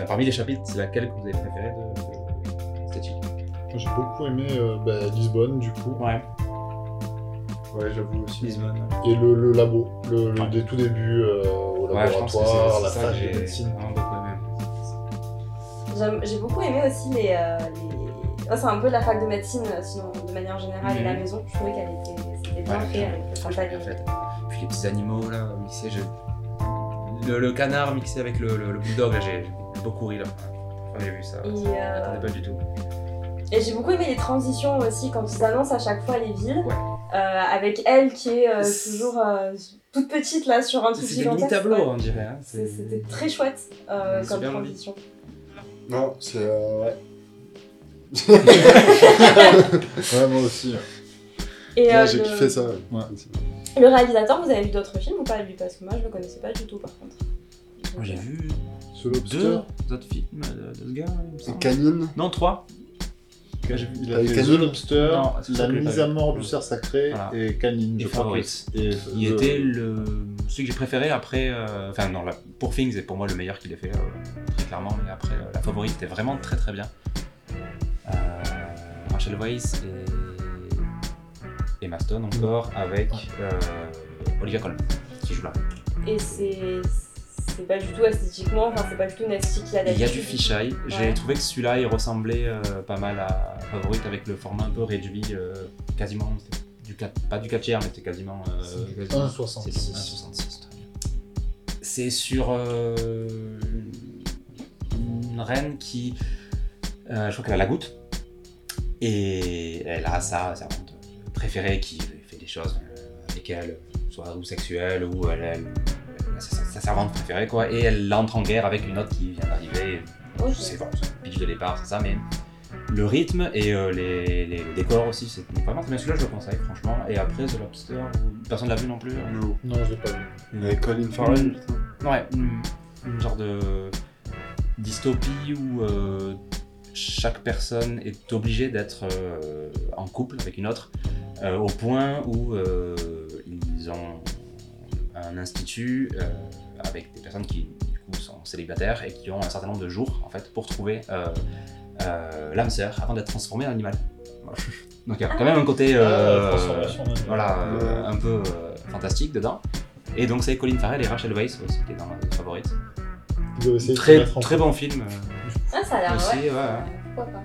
Euh, Parmi les chapitres, c'est laquelle que vous avez préféré de, de Moi, J'ai beaucoup aimé euh, bah, Lisbonne, du coup. Ouais. Ouais, j'avoue aussi. Lisbonne. Et le, le labo, le, le- Ouais. des tout débuts euh, au Ouais, je pense que laboratoire, c'est la que de j'ai médecine. J'ai beaucoup aimé aussi les. euh, les... C'est un peu la fac de médecine, euh, sinon de manière générale, et la Mhm. maison. Je trouvais qu'elle était, c'était bien Ouais, fait avec bien fait. Puis les petits animaux là, mixés. je- Le, le canard mixé avec le, le, le bulldog, là, j'ai beaucoup ri là. Quand j'ai vu ça. Et, ça euh, pas du tout. Et j'ai beaucoup aimé les transitions aussi quand ils annoncent à chaque fois les villes. Ouais. Euh, avec elle qui est euh, toujours euh, toute petite là sur un truc C'était gigantesque. mini tableau, ouais. on dirait. Hein. C'était très chouette euh, comme transition. Non, c'est. euh, ouais. Ouais, moi aussi. Et euh, J'ai le... kiffé ça. Ouais. le réalisateur, vous avez vu d'autres films ou pas lui Parce que moi je le connaissais pas du tout par contre. J'ai vu deux autres films de, ce gars. Canine. Non, trois. Il a Avec fait Canine The Lobster, Non, La mise à mort du cerf sacré Voilà. et Canine, je Et crois. Et Il était le celui que j'ai préféré après. euh, Enfin, non, la- pour Things est pour moi le meilleur qu'il ait fait, euh, très clairement. Mais après, euh, la favorite était vraiment très très bien. Euh, Rachel Weisz et Emma Stone encore avec euh, Olivia Colman qui joue là. Et c'est c'est pas du tout esthétiquement, enfin c'est pas du tout une esthétique qu'il a Il y a du fisheye. J'ai Ouais. trouvé que celui-là il ressemblait euh, pas mal à Favorite avec le format un peu réduit, euh, quasiment du 4, pas du 4 tiers, mais c'était quasiment. euh, quasiment- 1,66. C'est 1,66, très bien. C'est sur euh, une reine qui. euh, je crois qu'elle a la goutte. Et elle a sa servante préférée qui fait des choses avec elle, soit ou sexuelles ou elle, elle- sa, servante préférée quoi. Et elle entre en guerre avec une autre qui vient d'arriver. C'est bon, c'est pitch de départ, c'est ça, mais le rythme et euh, les, les- le décor aussi, c'est vraiment très bien. Celui-là, je le conseille, franchement. Et après, The Lobster, personne l'a vu non plus. hein. Non. Non, je l'ai pas vu. Avec Colin Farrell. Mm. Ouais, une, une genre de dystopie où euh, chaque personne est obligée d'être euh, en couple avec une autre, euh, au point où euh, ils ont un institut euh, avec des personnes qui du coup, sont célibataires et qui ont un certain nombre de jours en fait pour trouver euh, euh, l'âme sœur avant d'être transformé en animal. Voilà. Donc il y a quand même un côté euh, Ah, voilà, euh, Ouais. un peu euh, fantastique dedans. Et donc c'est Colin Farrell et Rachel Weisz aussi qui est dans ma favorite. Très, très bon film. Ah, ça a l'air Aussi, ouais. ouais, ouais. Pourquoi pas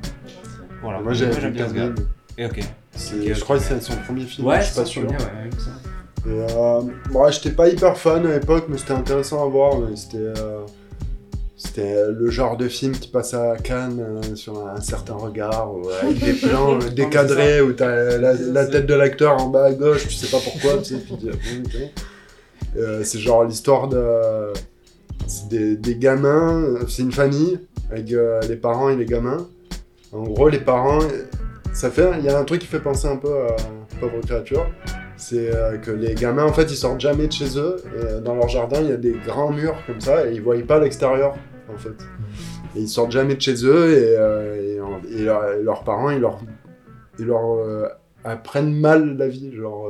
Voilà. Moi j'aime bien ce gars. Et ok. Je crois que c'est son premier film, Ouais, je suis pas sûr. premier, ouais, Et, euh, bon, j'étais pas hyper fan à l'époque, mais c'était intéressant à voir. C'était euh, c'était le genre de film qui passe à Cannes euh, sur un certain regard, ou, avec des plans décadrés où t'as la, la tête de l'acteur en bas à gauche, tu sais pas pourquoi, tu sais, puis tu dis, ah, c'est genre l'histoire de c'est des, des gamins, c'est une famille avec les parents et les gamins. En gros, les parents, ça fait, il y a un truc qui fait penser un peu à Pauvre créature c'est euh, que les gamins en fait ils sortent jamais de chez eux. Et euh, dans leur jardin il y a des grands murs comme ça et ils voient pas l'extérieur en fait. Et ils sortent jamais de chez eux et, euh, et, en- et leur- et leurs parents ils leur ils leur euh, apprennent mal la vie. Genre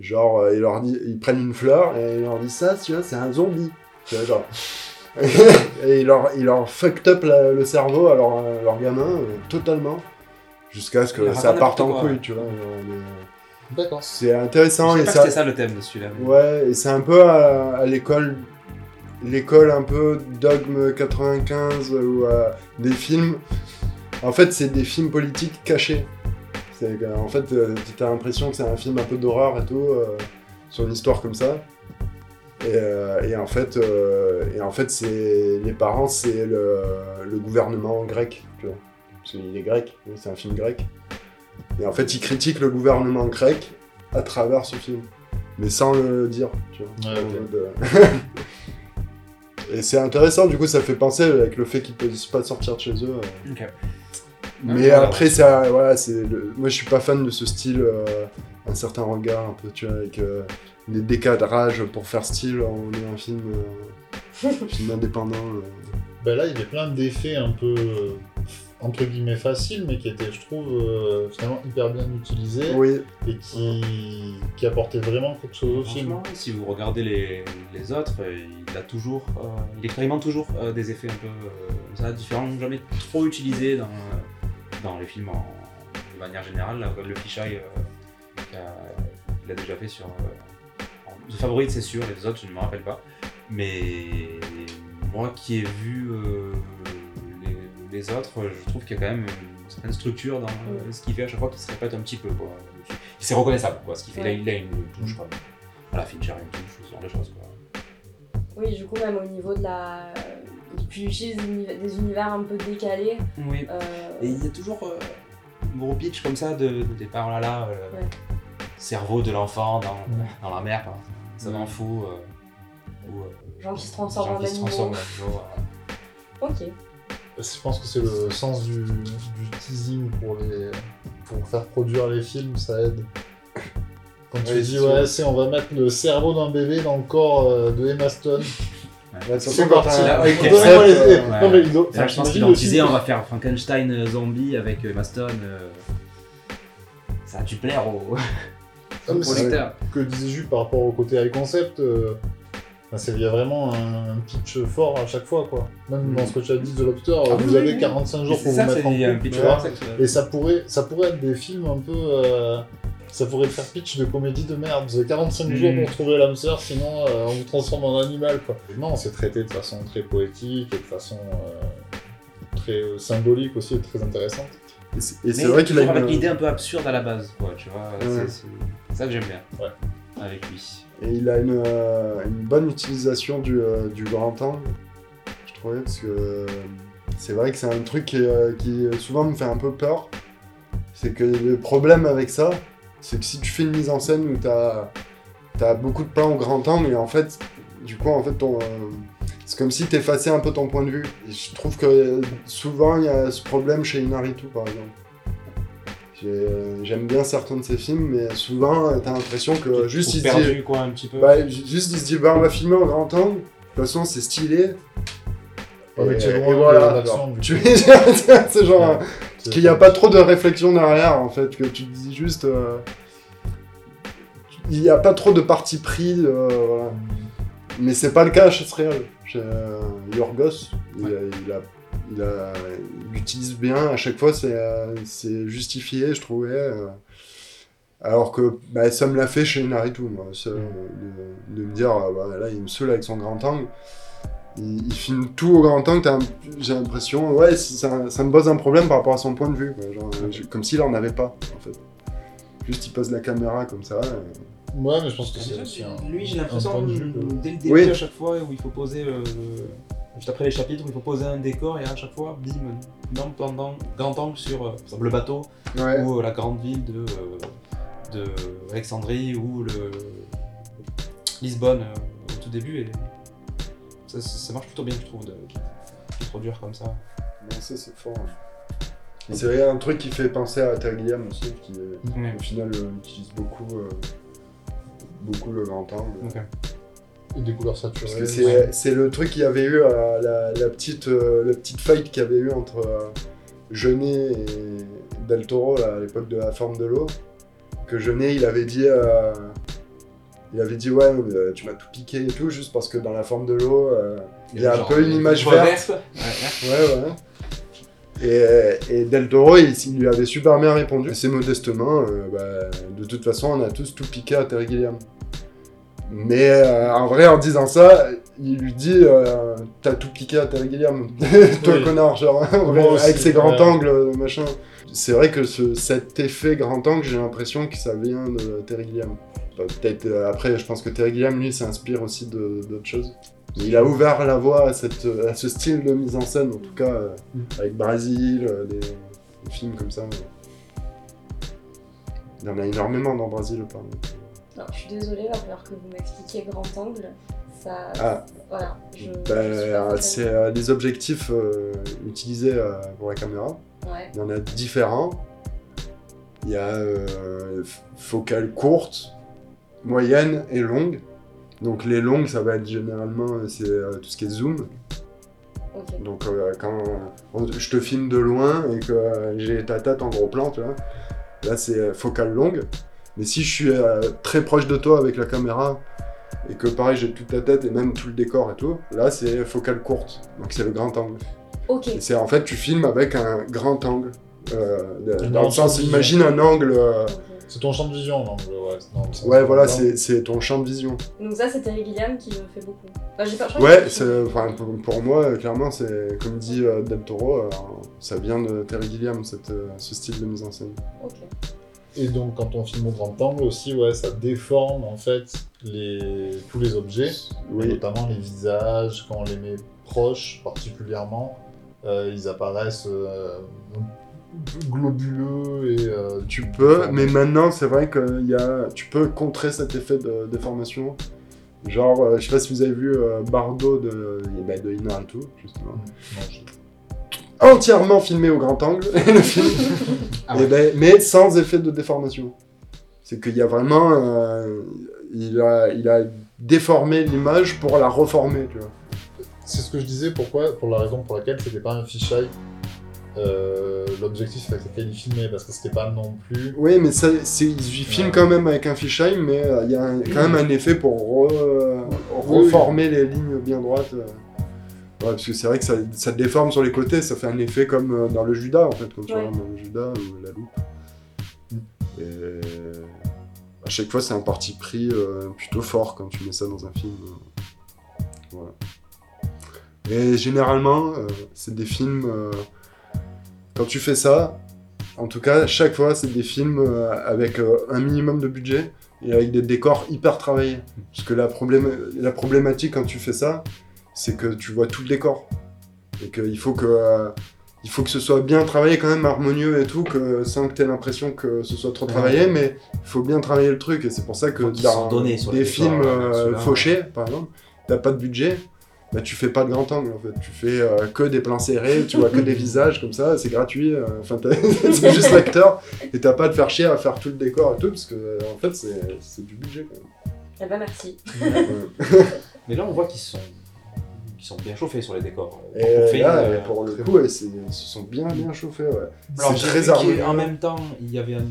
genre ils leur ils prennent une fleur et ils leur disent ça tu vois c'est un zombie. Tu vois genre. Et ils leur ils leur fucked up la- le cerveau à leur, leur gamin euh, totalement. Jusqu'à ce que ça parte en couille tu vois D'accord. c'est intéressant Je et sais pas ça, le thème de celui-là. mais- ouais, et c'est un peu à, à l'école, l'école un peu dogme 95 ou euh, des films. En fait, c'est des films politiques cachés. C'est en fait, euh, t'as l'impression que c'est un film un peu d'horreur et tout euh, sur une histoire comme ça. Et, euh, et en fait, euh, et en fait, c'est les parents, c'est le, le gouvernement grec, tu vois. Parce qu'il est grec, c'est un film grec. Et en fait, il critique le gouvernement grec à travers ce film, mais sans le dire, tu vois. Ouais, euh, Et c'est intéressant, du coup, ça fait penser avec le fait qu'ils ne puissent pas sortir de chez eux. euh. Mais après, ça, voilà, c'est le- moi, je suis pas fan de ce style, euh, un certain regard, un peu, tu vois, avec euh, des décadrages pour faire style. On est un film, euh, film indépendant. euh. Ben là, il y avait plein d'effets un peu, euh, entre guillemets, faciles, mais qui étaient, je trouve, euh, finalement hyper bien utilisés Oui, et qui, qui apportaient vraiment quelque chose au film. Si vous regardez les, les autres, euh, il a toujours, euh, il expérimente toujours euh, des effets un peu euh, comme ça, différents, jamais trop utilisés dans, dans les films en, de manière générale. Là, le fisheye euh, qui, a- déjà fait sur. Euh, The Favorite, c'est sûr, les autres, je ne me rappelle pas. Mais moi qui ai vu euh, autres, je trouve qu'il y a quand même une certaine structure dans euh, ce qu'il fait à chaque fois qui se répète un petit peu. Quoi. C'est reconnaissable, quoi, ce qu'il fait. Là, il a une touche, quoi. Voilà, Fincher a une touche, ce genre de choses. Quoi. Oui, du coup, même au niveau de la. Il utilise des univers un peu décalés. Oui. Euh, Et il y a toujours un gros pitch comme ça de, départ, là là, cerveau de l'enfant dans, dans, la mer, quoi. ça m'en fout. Ou, Gens qui se transforment en animaux. Ok. Je pense que c'est le sens du, du, teasing pour, les, pour faire produire les films, ça aide. Quand tu dis, ouais, c'est, on va mettre le cerveau d'un bébé dans le corps euh, de Emma Stone. Ouais, c'est parti là. Ouais, non, mais enfin, je pense qu'ils ont teasé, on va faire Frankenstein euh, zombie avec Emma Stone. Euh... Ça a dû plaire aux, aux lecteurs. Que disait Jules par rapport au côté high concept il y a vraiment un, pitch fort à chaque fois, quoi. Même dans ce que tu as dit de Lobster, ah vous avez 45 jours pour vous mettre en couple. Et ça pourrait, ça pourrait être des films un peu... Euh, ça pourrait faire pitch de comédie de merde. Vous avez 45 jours mm. pour trouver l'âme sœur, sinon euh, on vous transforme en animal, quoi. non, c'est traité de façon très poétique et de façon euh, très symbolique aussi et très intéressante. Et c'est vrai qu'il a une... avec l'idée un peu absurde à la base, quoi, tu vois. C'est ça que j'aime bien. Ouais. Avec lui. Et il a une, euh, bonne utilisation du, euh, du, grand angle, je trouvais, parce que euh, c'est vrai que c'est un truc qui, souvent me fait un peu peur. C'est que le problème avec ça, c'est que si tu fais une mise en scène où tu as, beaucoup de plans au grand angle, et en fait, du coup, en fait, ton, c'est comme si tu effaçais un peu ton point de vue. Je trouve que souvent, il y a ce problème chez Inaritu, par exemple. J'aime bien certains de ses films, mais souvent, t'as l'impression que juste il se dit. quoi, un petit peu. Bah, juste il se dit, bah, on va filmer en grand angle. De toute façon, c'est stylé. Ouais, mais tu es loin voilà, tu c'est genre qu'il n'y a pas trop de réflexion derrière en fait, que tu te dis juste euh, il n'y a pas trop de parti pris, euh, voilà. Mais c'est pas le cas chez Sreal. Chez euh, Yorgos, il, il, a il, utilise bien, à chaque fois c'est euh, justifié, je trouvais. Euh. alors que bah, ça me l'a fait chez Naruto, moi, mm. de, me dire, ah, bah, là il me seul avec son grand angle. Il, filme tout au grand angle, j'ai l'impression, ouais, ça, ça, me pose un problème par rapport à son point de vue, comme s'il en avait pas, en fait. Juste il pose la caméra comme ça. Ouais, mais je pense que c'est aussi un. Lui, j'ai l'impression, dès le début, à chaque fois où il faut poser euh, juste après les chapitres, il faut poser un décor et à chaque fois, bim, grand angle sur euh, le bateau ou euh, la grande ville de, euh, de Alexandrie ou le Lisbonne au tout début. Et ça, marche plutôt bien, je trouve, de, de produire comme ça. ça, c'est fort. Hein. C'est un truc qui fait penser à Terry Gilliam aussi, qui au final utilise beaucoup, beaucoup le grand angle des couleurs saturées. Parce que c'est le truc qu'il y avait eu, la, la, petite, euh, la petite fight qu'il y avait eu entre euh, Jeunet et Del Toro à l'époque de la forme de l'eau. Que Jeunet, il avait dit. Euh, il avait dit ouais tu m'as tout piqué et tout juste parce que dans la forme de l'eau il y a un peu une image verte. Ouais ouais. Et, et, Del Toro, il, lui avait super bien répondu. Assez modestement, bah, de toute façon, on a tous tout piqué à Terry Gilliam. Mais euh, en vrai, en disant ça, il lui dit euh, T'as tout piqué à Terry Gilliam, toi connard, genre, avec ses grands angles, euh, machin. C'est vrai que cet effet grand angle, j'ai l'impression que ça vient de Terry Gilliam. Peut-être après, je pense que Terry Gilliam, lui, s'inspire aussi d'autres choses. Il a ouvert la voie à, cette, à, ce style de mise en scène, en tout cas, mm. avec Brésil, des, des, films comme ça. Il y en a énormément dans Brésil, pardon. Alors, je suis désolée, il va falloir que vous m'expliquiez grand angle. Ça, ah. Voilà. Bah, c'est euh, des objectifs euh, utilisés euh, pour la caméra. Ouais. Il y en a différents. Il y a focale courte, moyenne et longue. Donc les longues, ça va être généralement c'est tout ce qui est zoom. Donc quand je te filme de loin et que j'ai ta tête en gros plan, tu vois, là c'est focale longue. Mais si je suis euh, très proche de toi avec la caméra et que pareil j'ai toute ta tête et même tout le décor et tout, là c'est focale courte, donc c'est le grand angle. Ok. C'est en fait tu filmes avec un grand angle. Euh, dans le sens, imagine un angle, euh, C'est ton champ de vision, non Ouais, non, Ouais, voilà, c'est ton champ de vision. Donc ça, c'est Terry Gilliam qui le fait beaucoup. J'ai pas, je crois Ouais, que enfin, pour, pour moi, euh, clairement, c'est comme dit euh, Del Toro, euh, ça vient de Terry Gilliam, cette, euh, ce style de mise en scène. Ok. Et donc, quand on filme au grand angle aussi, ouais, ça déforme en fait les... tous les objets, Oui, notamment les visages, quand on les met proches particulièrement, euh, ils apparaissent euh, globuleux et. euh, tu peux, mais maintenant, c'est vrai que y a, tu peux contrer cet effet de déformation. Genre, euh, je sais pas si vous avez vu euh, Bardo de, bah, de Inarritu, justement. Entièrement filmé au grand angle, le film. Ah Et ouais. ben, mais sans effet de déformation. C'est qu'il y a vraiment. euh, il, a, il a déformé l'image pour la reformer, tu vois. C'est ce que je disais, pourquoi Pour la raison pour laquelle c'était pas un fisheye. Euh, L'objectif avec lequel il filmait, parce que c'était pas non plus. Oui, mais ça, c'est, il filme Ouais. quand même avec un fisheye, mais euh, il y a un- quand même un effet pour re- Oui, reformer les lignes bien droites. euh. Ouais, parce que c'est vrai que ça, ça déforme sur les côtés, ça fait un effet comme euh, dans le Judas, en fait, quand tu Ouais. le Judas ou la loupe. Et à chaque fois, c'est un parti pris euh, plutôt fort quand tu mets ça dans un film. Voilà. Et généralement, euh, c'est des films. Quand tu fais ça, en tout cas, chaque fois, c'est des films euh, avec euh, un minimum de budget et avec des décors hyper travaillés. Parce que la, problématique quand tu fais ça, c'est que tu vois tout le décor. Et qu'il faut que. euh, il faut que ce soit bien travaillé, quand même harmonieux et tout, que, sans que tu aies l'impression que ce soit trop Ouais. travaillé, mais il faut bien travailler le truc. Et c'est pour ça que dans des films euh, celui-là, fauchés, par exemple, t'as pas de budget, bah tu fais pas de grand angle en fait. Tu fais euh, que des plans serrés, tu vois que des visages comme ça, c'est gratuit. euh, Enfin, t'as- c'est juste l'acteur et t'as pas à te faire chier à faire tout le décor et tout, parce que euh, en fait, c'est c'est du budget quand Eh ben merci. même. Mais là, on voit qu'ils sont, qu'ils sont bien chauffés sur les décors. Et là, euh, pour le coup, ouais, c'est- ils se sont bien bien chauffés, ouais. Alors, très En même temps, il y avait un,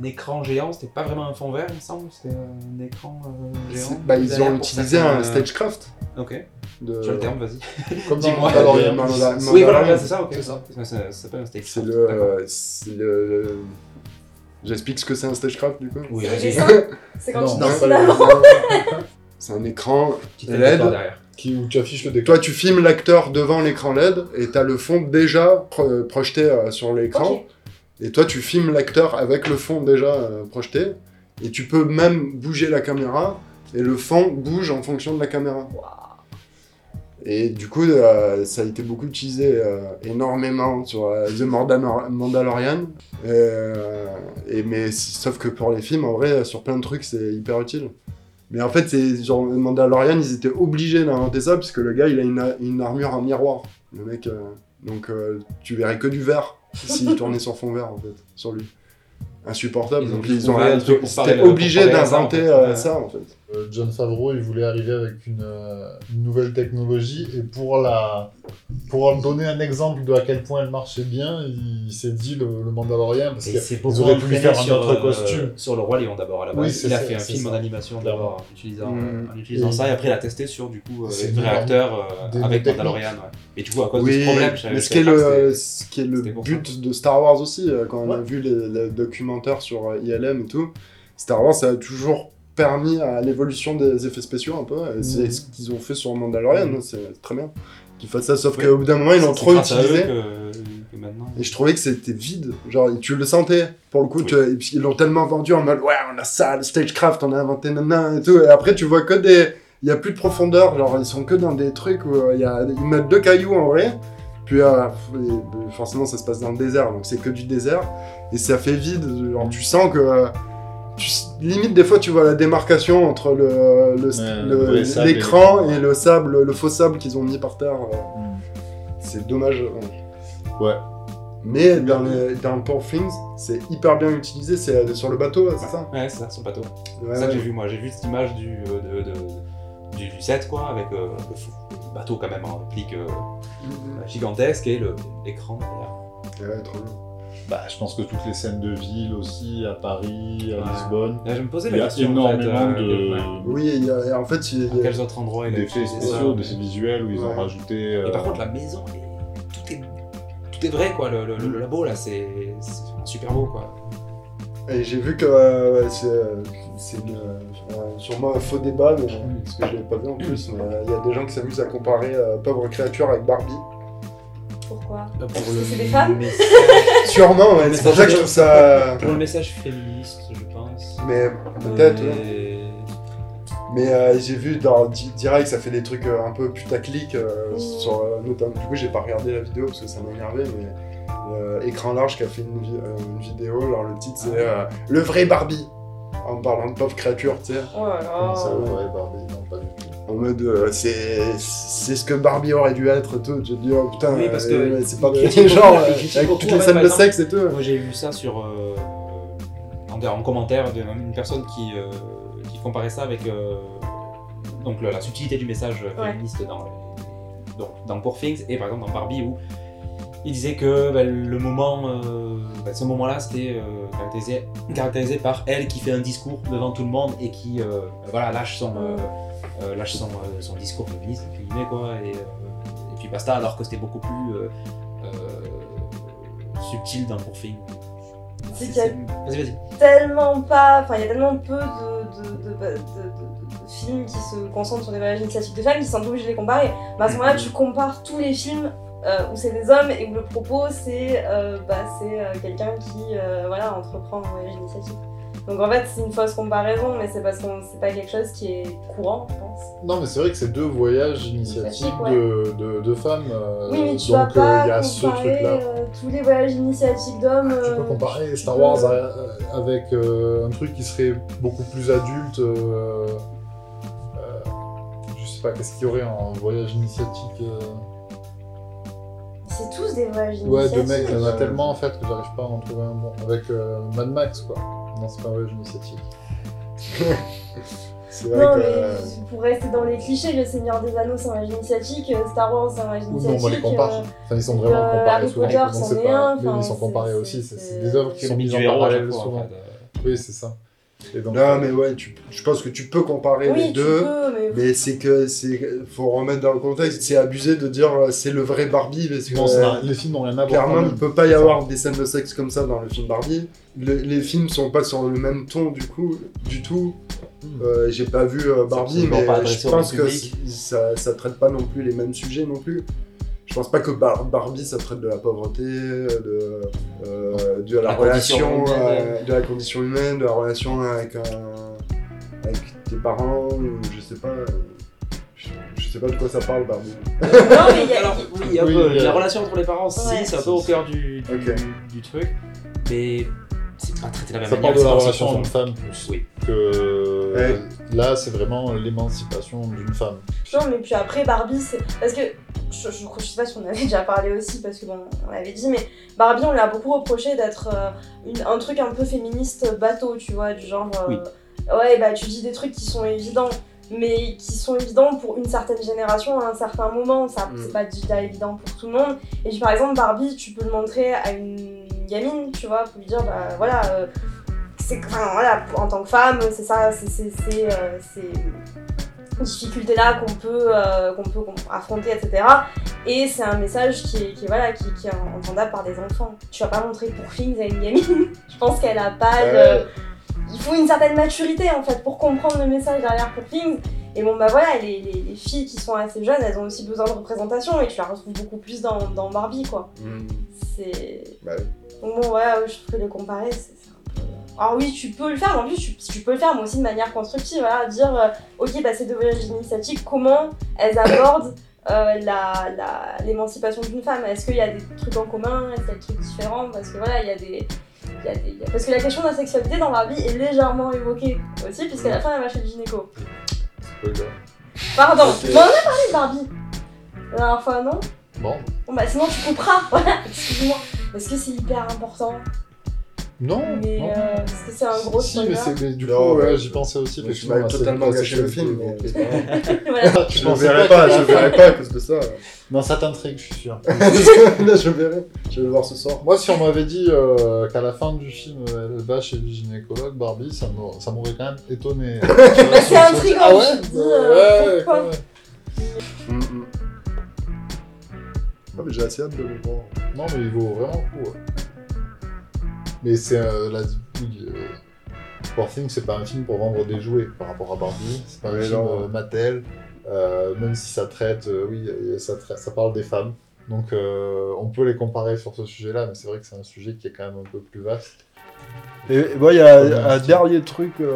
un écran géant, c'était pas vraiment un fond vert, il me semble, c'était un écran euh, géant. Bah, ils ont utilisé un euh, stagecraft. Ok, De... tu as le terme, vas-y. Comme dans Dis-moi. Mandalorian. Mandalorian. c'est- Oui, voilà, c'est ça, ok. C'est ça. Ça, ça s'appelle un stage. C'est le, euh, c'est le. J'explique ce que c'est un stagecraft du coup. Oui, C'est vas-y. C'est quand Non, tu le- avant. C'est un écran Petit LED. qui, où tu affiches le décor. Toi, tu filmes l'acteur devant l'écran LED et t'as le fond déjà pro- projeté euh, sur l'écran. Et toi, tu filmes l'acteur avec le fond déjà euh, projeté. Et tu peux même bouger la caméra et le fond bouge en fonction de la caméra. Et du coup, euh, ça a été beaucoup utilisé euh, énormément sur euh, The Mandalor- Mandalorian. Et, mais sauf que pour les films, en vrai, sur plein de trucs, c'est hyper utile. Mais en fait, c'est genre Mandalorian, ils étaient obligés d'inventer ça parce que le gars, il a une, une armure en miroir. Le mec, donc tu verrais que du vert s'il tournait sur fond vert en fait, sur lui. Insupportable. Ils ont donc ils ont à ça, en d'inventer euh, ça en fait. Euh, John Favreau, il voulait arriver avec une, euh, une nouvelle technologie et pour la pour en donner un exemple de à quel point elle marchait bien, il, s'est dit le, le Mandalorian parce Et que c'est ils beaucoup auraient pu lui faire un sur, autre euh, costume. sur le roi Lion d'abord à la base. il a ça, fait un film ça. en animation d'abord en utilisant, Mm. en utilisant Et- ça et après il a testé sur du coup euh, des acteurs euh, avec. Mandalorian. Ouais. Et du coup à cause de Oui, ce problème, mais ce qui est le, c'était- ce qui est le but de Star Wars aussi, quand on a vu les, documentaires sur ILM et tout, Star Wars ça a toujours permis à l'évolution des effets spéciaux un peu, c'est Mhm. ce qu'ils ont fait sur Mandalorian, Mhm. c'est très bien qu'ils fassent ça, sauf qu'au bout d'un moment ils l'ont trop utilisé. que- que maintenant. Et je trouvais que c'était vide. Genre, tu le sentais. Pour le coup, Oui. tu- et puis ils l'ont tellement vendu en mode, ouais, on a ça, le stagecraft, on a inventé nana et tout. Et après, tu vois que des. Il y a plus de profondeur. Genre, ils sont que dans des trucs où euh, il y a... ils mettent deux cailloux en vrai. Puis, euh, et, forcément, ça se passe dans le désert. Donc, c'est que du désert. Et ça fait vide. Genre, tu sens que. euh, tu- limite, des fois, tu vois la démarcation entre le, le- Ouais, le- le vrai sable et l'écran et le sable, le faux sable qu'ils ont mis par terre. euh, Hmm. C'est dommage. ouais. Ouais. Mais dans, le, dans Poor Things, c'est hyper bien utilisé, c'est euh, sur le bateau, c'est ça Ouais, c'est ça, son bateau. Ouais, C'est ça que j'ai vu moi. J'ai vu cette image du, euh, de, de- du, du set quoi, avec euh, le, bateau quand même en réplique euh, Mhm. gigantesque et le- l'écran derrière. Ouais, trop bien. Bah, je pense que toutes les scènes de ville aussi, à Paris, à Ouais. Lisbonne, Là, je me posais il la y a question. énormément en fait, euh, de ouais. Oui, il y a- et en fait, il y a- quels autres endroits il a d'effets utilisé ça, spéciaux, mais- d'effets visuels où ils ont rajouté. Et euh, par contre, la maison, elle est- tout est, tout est vrai, quoi. Le, le- le labo, là, c'est super beau, quoi. Et j'ai vu que euh, ouais, c'est euh, euh, sûrement un faux débat, mais, parce que je l'avais pas vu en plus, mais euh, il y a des gens qui s'amusent à comparer euh, Pauvre créature avec Barbie. Pourquoi Pour Parce que c'est des femmes message- Sûrement, ouais, c'est pour ça que je trouve ça... Pour le message féministe, je pense. Mais peut-être, ouais. Et- Mais euh, j'ai vu dans Di- Direct, ça fait des trucs euh, un peu putaclic, euh, Mm. sur, euh, notamment, du coup j'ai pas regardé la vidéo parce que ça m'a énervé, mais euh, Écran Large qui a fait une, vi- euh, une vidéo, alors le titre c'est euh, Le vrai Barbie, en parlant de pauvre créature, tu sais, Oh là là. Ça, ouais, Barbie, non, pas du tout. en mode euh, c'est c'est ce que Barbie aurait dû être, tout, je dis oh putain, Oui, parce que euh, c'est pas il de critique genre, euh, avec toutes les scènes de sexe et tout. Moi j'ai vu ça sur euh, en, en commentaire d'une personne qui, euh, qui comparait ça avec euh, donc la subtilité du message Ouais. féministe dans, donc, dans Poor Things et par exemple dans Barbie où il disait que ben, le moment, ben, ce moment-là c'était euh, caractérisé, caractérisé par elle qui fait un discours devant tout le monde et qui euh, ben, voilà, lâche son, euh, lâche son, son discours féministe entre guillemets, quoi et, et puis basta alors que c'était beaucoup plus subtil dans. C'est C'est- qu'il y a Vas-y, vas-y. tellement pas, enfin il y a tellement peu de, de, de, de- de- de films qui se concentrent sur des voyages initiatiques de femmes qui sont obligés de les comparer. Mais à ce moment-là, tu compares tous les films euh, où c'est des hommes et où le propos c'est euh, bah, c'est euh, quelqu'un qui euh, voilà entreprend un voyage initiatique. Donc en fait c'est une fausse comparaison, mais c'est parce que c'est pas quelque chose qui est courant, je pense. Non, mais c'est vrai que c'est deux voyages initiatiques de, de, de femmes. euh, oui, mais tu donc vas pas euh, y a ce comparer truc-là. euh, tous les voyages initiatiques d'hommes. Tu euh, peux comparer tu Star peux- Wars avec un truc qui serait beaucoup plus adulte. je sais pas, qu'est-ce qu'il y aurait en voyage initiatique C'est tous des voyages Ouais, initiatiques. de mecs, il y en a tellement en fait que j'arrive pas à en trouver un bon. Avec euh, Mad Max, quoi. Non, c'est pas un voyage initiatique. C'est vrai Non, que. mais euh, pour rester dans les clichés, le Seigneur des Anneaux c'est un voyage initiatique, euh, Star Wars c'est un voyage Ou non, initiatique. on les compare. euh, Enfin, ils sont vraiment euh, comparés Harry souvent. Potter, c'en c'est est pas- un, mais enfin, ils sont comparés c'est- aussi. C'est c'est- c'est des œuvres qui sont mises en parallèle souvent. Oui, c'est ça. Non, euh, mais ouais, tu, je pense que tu peux comparer Oui, les deux. peux, mais. Mais c'est que c'est faut remettre dans le contexte. C'est abusé de dire euh, c'est le vrai Barbie parce que bon, euh, les films n'ont rien à voir. clairement il même. peut pas y avoir des scènes de sexe comme ça dans le film Barbie. Le- les films sont pas sur le même ton du coup du tout. Euh, J'ai pas vu euh, Barbie, mais je pense que ça, ça traite pas non plus les mêmes sujets non plus. Je pense pas que Bar- Barbie ça traite de la pauvreté, de, euh, de la, relation, humaine. euh, de la condition humaine, de la relation avec, un- avec tes parents, ou je sais pas. euh, Je, je sais pas de quoi ça parle Barbie. Non, mais il y a. Alors, oui, un Oui, peu. La relation entre les parents, si, c'est un peu au cœur du, du truc. Mais c'est pas traité de la même Ça manière. parle de c'est la relation homme-femme plus. Oui. Que Ouais. là, c'est vraiment l'émancipation d'une femme. Non, mais puis après, Barbie, c'est. Parce que. Je, je, je sais pas si on avait déjà parlé aussi, parce que bon, on l'avait dit, mais Barbie, on lui a beaucoup reproché d'être euh, un truc un peu féministe bateau, tu vois, du genre. euh, Oui. Ouais, bah tu dis des trucs qui sont évidents, mais qui sont évidents pour une certaine génération à un certain moment. Ça, Mm. c'est pas déjà évident pour tout le monde. Et puis par exemple, Barbie, tu peux le montrer à une gamine, tu vois, pour lui dire, bah voilà. euh, c'est enfin, voilà en tant que femme c'est ça c'est euh, ces difficultés là qu'on peut euh, qu'on peut affronter etc et c'est un message qui est, qui est, voilà qui, qui est entendable par des enfants. Tu vas pas montrer pour Things à une gamine. Je pense qu'elle a pas le il faut une certaine maturité en fait pour comprendre le message derrière pour Things et bon bah voilà les, les, les filles qui sont assez jeunes elles ont aussi besoin de représentation et tu la retrouves beaucoup plus dans, dans Barbie quoi. C'est Bah oui. Donc bon, ouais, je trouve que les comparer, c'est un peu... Alors oui, tu peux le faire, mais en plus, tu, tu peux le faire, mais aussi de manière constructive, voilà, dire, euh, ok, bah, ces deux voyages initiatiques, comment elles abordent euh, la- la- l'émancipation d'une femme? Est-ce qu'il y a des trucs en commun? Est-ce qu'il y a des trucs différents? Parce que voilà, il y a des... il y a des- Parce que la question de la sexualité dans Barbie est légèrement évoquée aussi, puisqu'à la fin, elle va chez le gynéco. Spoiler. Pardon, mais on en a parlé de Barbie la dernière fois, non? Bon. Bon bah sinon tu couperas, voilà, excuse-moi. Parce que c'est hyper important. Non. Mais non. euh, parce que c'est un gros si, mais, c'est- mais du coup, Non, ouais, mais- j'y pensais aussi. mais tu effectivement, m'as la totalement sexualité gâché le film, voilà. Tu Je pensais verrai pas que- je le verrai pas à cause de ça. Non, ça t'intrigue, je suis sûr. Là, je le verrai. Je vais le voir ce soir. Moi, si on m'avait dit euh, qu'à la fin du film, elle va chez le gynécologue, Barbie, ça m'aurait ça m'aurait quand même étonné. C'est intriguant, Ah ouais je dis, euh, Ouais, pourquoi quand même. Ah, mais j'ai assez hâte de le voir. Non, mais il vaut vraiment le coup. ouais. Mais c'est euh, euh, Poor c'est pas un film pour vendre des jouets par rapport à Barbie. C'est pas un film non. euh, Mattel. euh, même si ça traite, oui, ça, traite- ça parle des femmes. Donc euh, on peut les comparer sur ce sujet-là, mais c'est vrai que c'est un sujet qui est quand même un peu plus vaste. Et, moi, il y a Ouais, un dernier truc que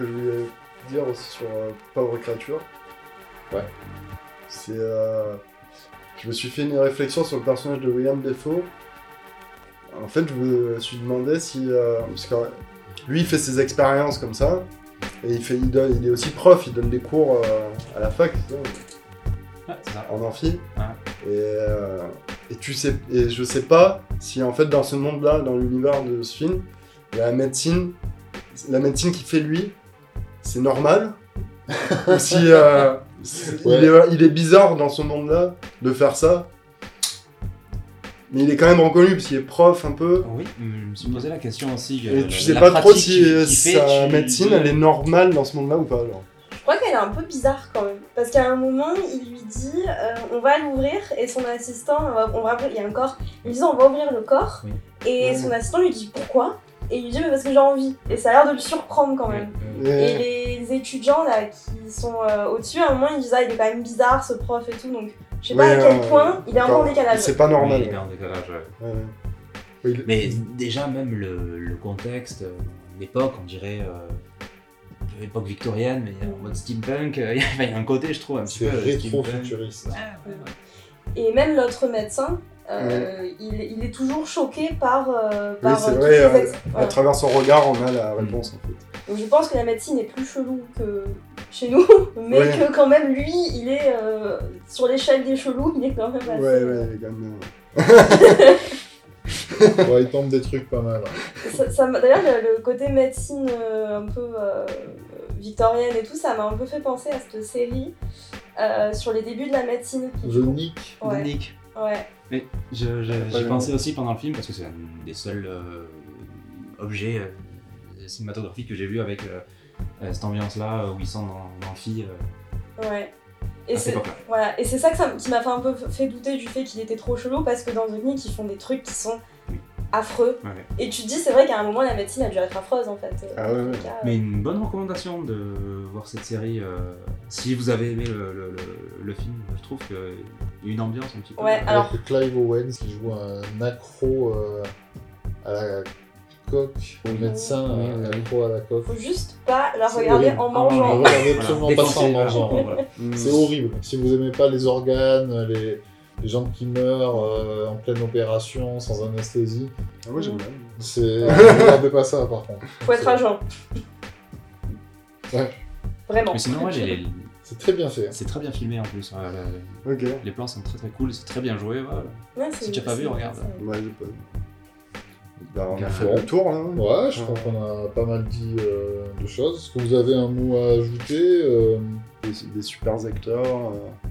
je voulais dire aussi sur Pauvre créature. Ouais. C'est. euh, je me suis fait une réflexion sur le personnage de William Defoe. En fait, je me suis demandé si. euh, parce que lui, il fait ses expériences comme ça. Et il, fait, il, donne- il est aussi prof, il donne des cours euh, à la fac, Ouais, ça. en amphi. Ouais. Et, euh, et tu sais, et je sais pas si en fait dans ce monde-là, dans l'univers de ce film, la médecine, la médecine qu'il fait lui, c'est normal? ou si euh, Ouais. il, est, il est bizarre dans ce monde-là de faire ça. Mais il est quand même reconnu parce qu'il est prof un peu. Oui, je me suis posé la question aussi. euh, Et la- tu sais pas trop si euh, fait, sa tu- médecine elle est normale dans ce monde-là ou pas. alors. Je crois qu'elle est un peu bizarre quand même. Parce qu'à un moment, il lui dit euh, on va l'ouvrir et son assistant, on va, on va il y a un corps, il lui dit on va ouvrir le corps. Oui. Et Ouais. son assistant lui dit pourquoi? Et il lui dit mais parce que j'ai envie. Et ça a l'air de le surprendre quand même. Ouais, ouais. Et les étudiants là qui sont euh, au-dessus, à un moment ils disent ah il est quand même bizarre ce prof et tout. Donc je sais pas à quel euh, point il est un peu en décalage. C'est pas normal. Oui, il est en décalage, ouais. ouais. Ouais, ouais. Oui, il- Mais déjà, même le, le contexte, euh, l'époque, on dirait euh, époque victorienne, mais en mode steampunk, il y a- il y a un côté, je trouve, un petit C'est peu. rétro-futuriste. Ouais, ouais, ouais. Et même l'autre médecin, euh, il, il est toujours choqué par, euh, par c'est euh, vrai, les euh, À travers son regard, on a la réponse en fait. Donc je pense que la médecine est plus chelou que chez nous, mais Ouais. que quand même lui, il est euh, sur l'échelle des chelous, il est quand même assez... Ouais, ouais, il est quand même. euh, Ouais, il tente des trucs pas mal. Ça- D'ailleurs, le, le côté médecine euh, un peu euh, victorienne et tout, ça m'a un peu fait penser à cette série euh, sur les débuts de la médecine. qui, The Nick, Ouais, Nick. ouais. Mais j'ai pensé aussi pendant le film, parce que c'est un des seuls euh, objets euh, cinématographiques que j'ai vu avec euh, euh, cette ambiance-là, où ils sont dans l'amphi euh, ouais. Et c'est voilà. Et c'est ça que ça qui m'a fait un peu fait douter du fait qu'il était trop chelou parce que dans The Nick, ils font des trucs qui sont Oui. affreux. Ouais, ouais. Et tu te dis, c'est vrai qu'à un moment, la médecine a dû être affreuse en fait. Ah ouais, En tout ouais. cas, Mais une bonne recommandation de voir cette série. euh, si vous avez aimé le, le- le- le film, je trouve qu'il y a une ambiance un petit peu. Ouais, euh, alors- avec Clive Owens qui joue un accro euh, à la coque, au médecin Oui, un oui, oui. accro à la coque. Faut juste pas la regarder en mangeant. Regardez absolument Voilà. pas ça en mangeant. voilà, mm. C'est horrible. Si vous aimez pas les organes, les, les gens qui meurent euh, en pleine opération sans anesthésie, Ah, moi j'aime bien. c'est ne regardez pas ça par contre. Faut être jeun. Ouais. Vraiment. Mais sinon, ouais, les- C'est très bien fait. c'est très bien filmé en plus. ouais, les plans sont très très cool, c'est très bien joué. Voilà. Ouais, c'est- Si tu as pas vu, regarde. Ouais, j'ai pas vu. Bah, on a Bon. fait le tour là. hein. Ouais, je crois qu'on a pas mal dit euh, de choses. Est-ce que vous avez un mot à ajouter euh, Des, des super acteurs. euh,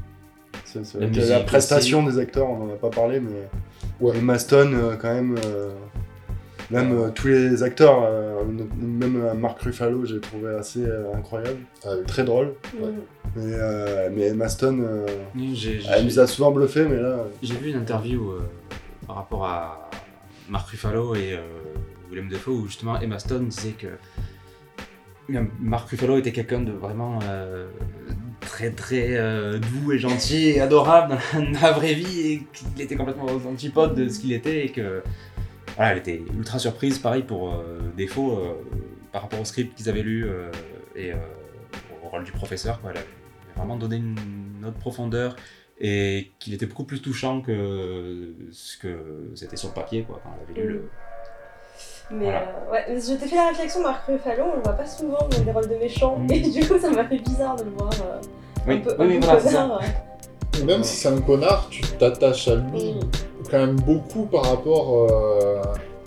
c'est- c'est- La prestation des acteurs, on en a pas parlé, mais. Ouais. Emma Stone, euh, quand même. euh, Même euh, tous les acteurs, euh, même euh, Mark Ruffalo, j'ai trouvé assez euh, incroyable, ah oui. très drôle. Mm. Mais, euh, mais Emma Stone, euh, J'ai- j'ai- elle nous a souvent bluffé, mais là, J'ai vu une interview euh, par rapport à Mark Ruffalo et euh, Willem Dafoe où justement Emma Stone disait que Mark Ruffalo était quelqu'un de vraiment euh, très très euh, doux et gentil et adorable dans la, vraie vie et qu'il était complètement aux antipodes de ce qu'il était et que voilà, elle était ultra surprise pareil pour euh, Défaut par rapport au script qu'ils avaient lu et au rôle du professeur quoi. Elle avait vraiment donné une autre profondeur et qu'il était beaucoup plus touchant que ce que c'était sur le papier quoi, quand on avait lu le... Mais Voilà. euh, ouais, mais je t'ai fait la réflexion, Marc Ruffalo, on le voit pas souvent dans des rôles de méchants, Mm. et du coup ça m'a fait bizarre de le voir euh, Oui, un peu, oui, un oui, peu voilà, c'est ça. connard. ouais. Et Même si c'est un connard, tu t'attaches à lui Mm. quand même beaucoup par rapport euh,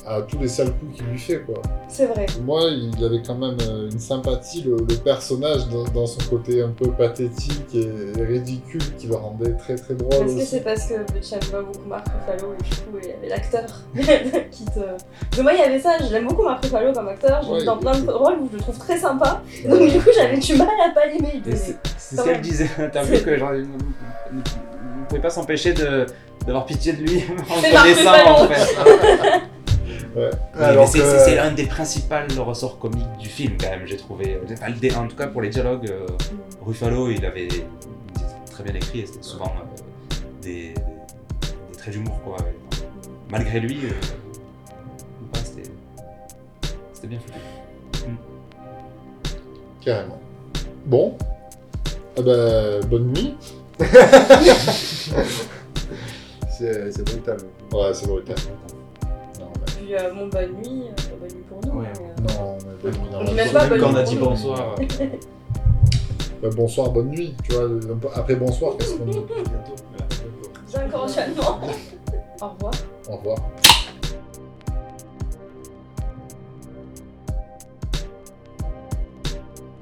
à tous les sales coups qu'il lui fait. quoi. C'est vrai. Moi, il avait quand même euh, une sympathie, le, le personnage, dans, dans son côté un peu pathétique et, ridicule, qui le rendait très très drôle Est-ce que c'est parce que tu aimes pas beaucoup Marc Ruffalo et du coup il y avait l'acteur qui te. Mais moi il y avait ça, je l'aime beaucoup Marc Ruffalo comme acteur, je l'ai Ouais, vu dans plein de rôles où je le trouve très sympa, donc du coup j'avais du mal à pas l'aimer. C'est ce qu'elle disait dans l'interview, que genre, ne pouvait pas s'empêcher de- d'avoir pitié de lui en connaissant en fait. Ouais. C'est que- un des principaux ressorts comiques du film quand même, j'ai trouvé. Dé- en tout cas pour les dialogues, euh, Ruffalo il avait très bien écrit et c'était souvent euh, des, traits d'humour quoi. Malgré lui, euh, c'était bien foutu. Carrément. Bon. Ah bah, bonne nuit. C'est brutal. Ouais, c'est brutal. Euh, bon, bonne nuit, euh, bonne nuit pour nous. Ouais. mais, euh, Non, mais bonne nuit. dans On même pas bonne Quand on a nuit dit pour nous. bonsoir, euh, Bah, bonsoir, bonne nuit. Tu vois, après bonsoir, qu'est-ce qu'on dit J'ai un enchaînement. Au revoir. Au revoir.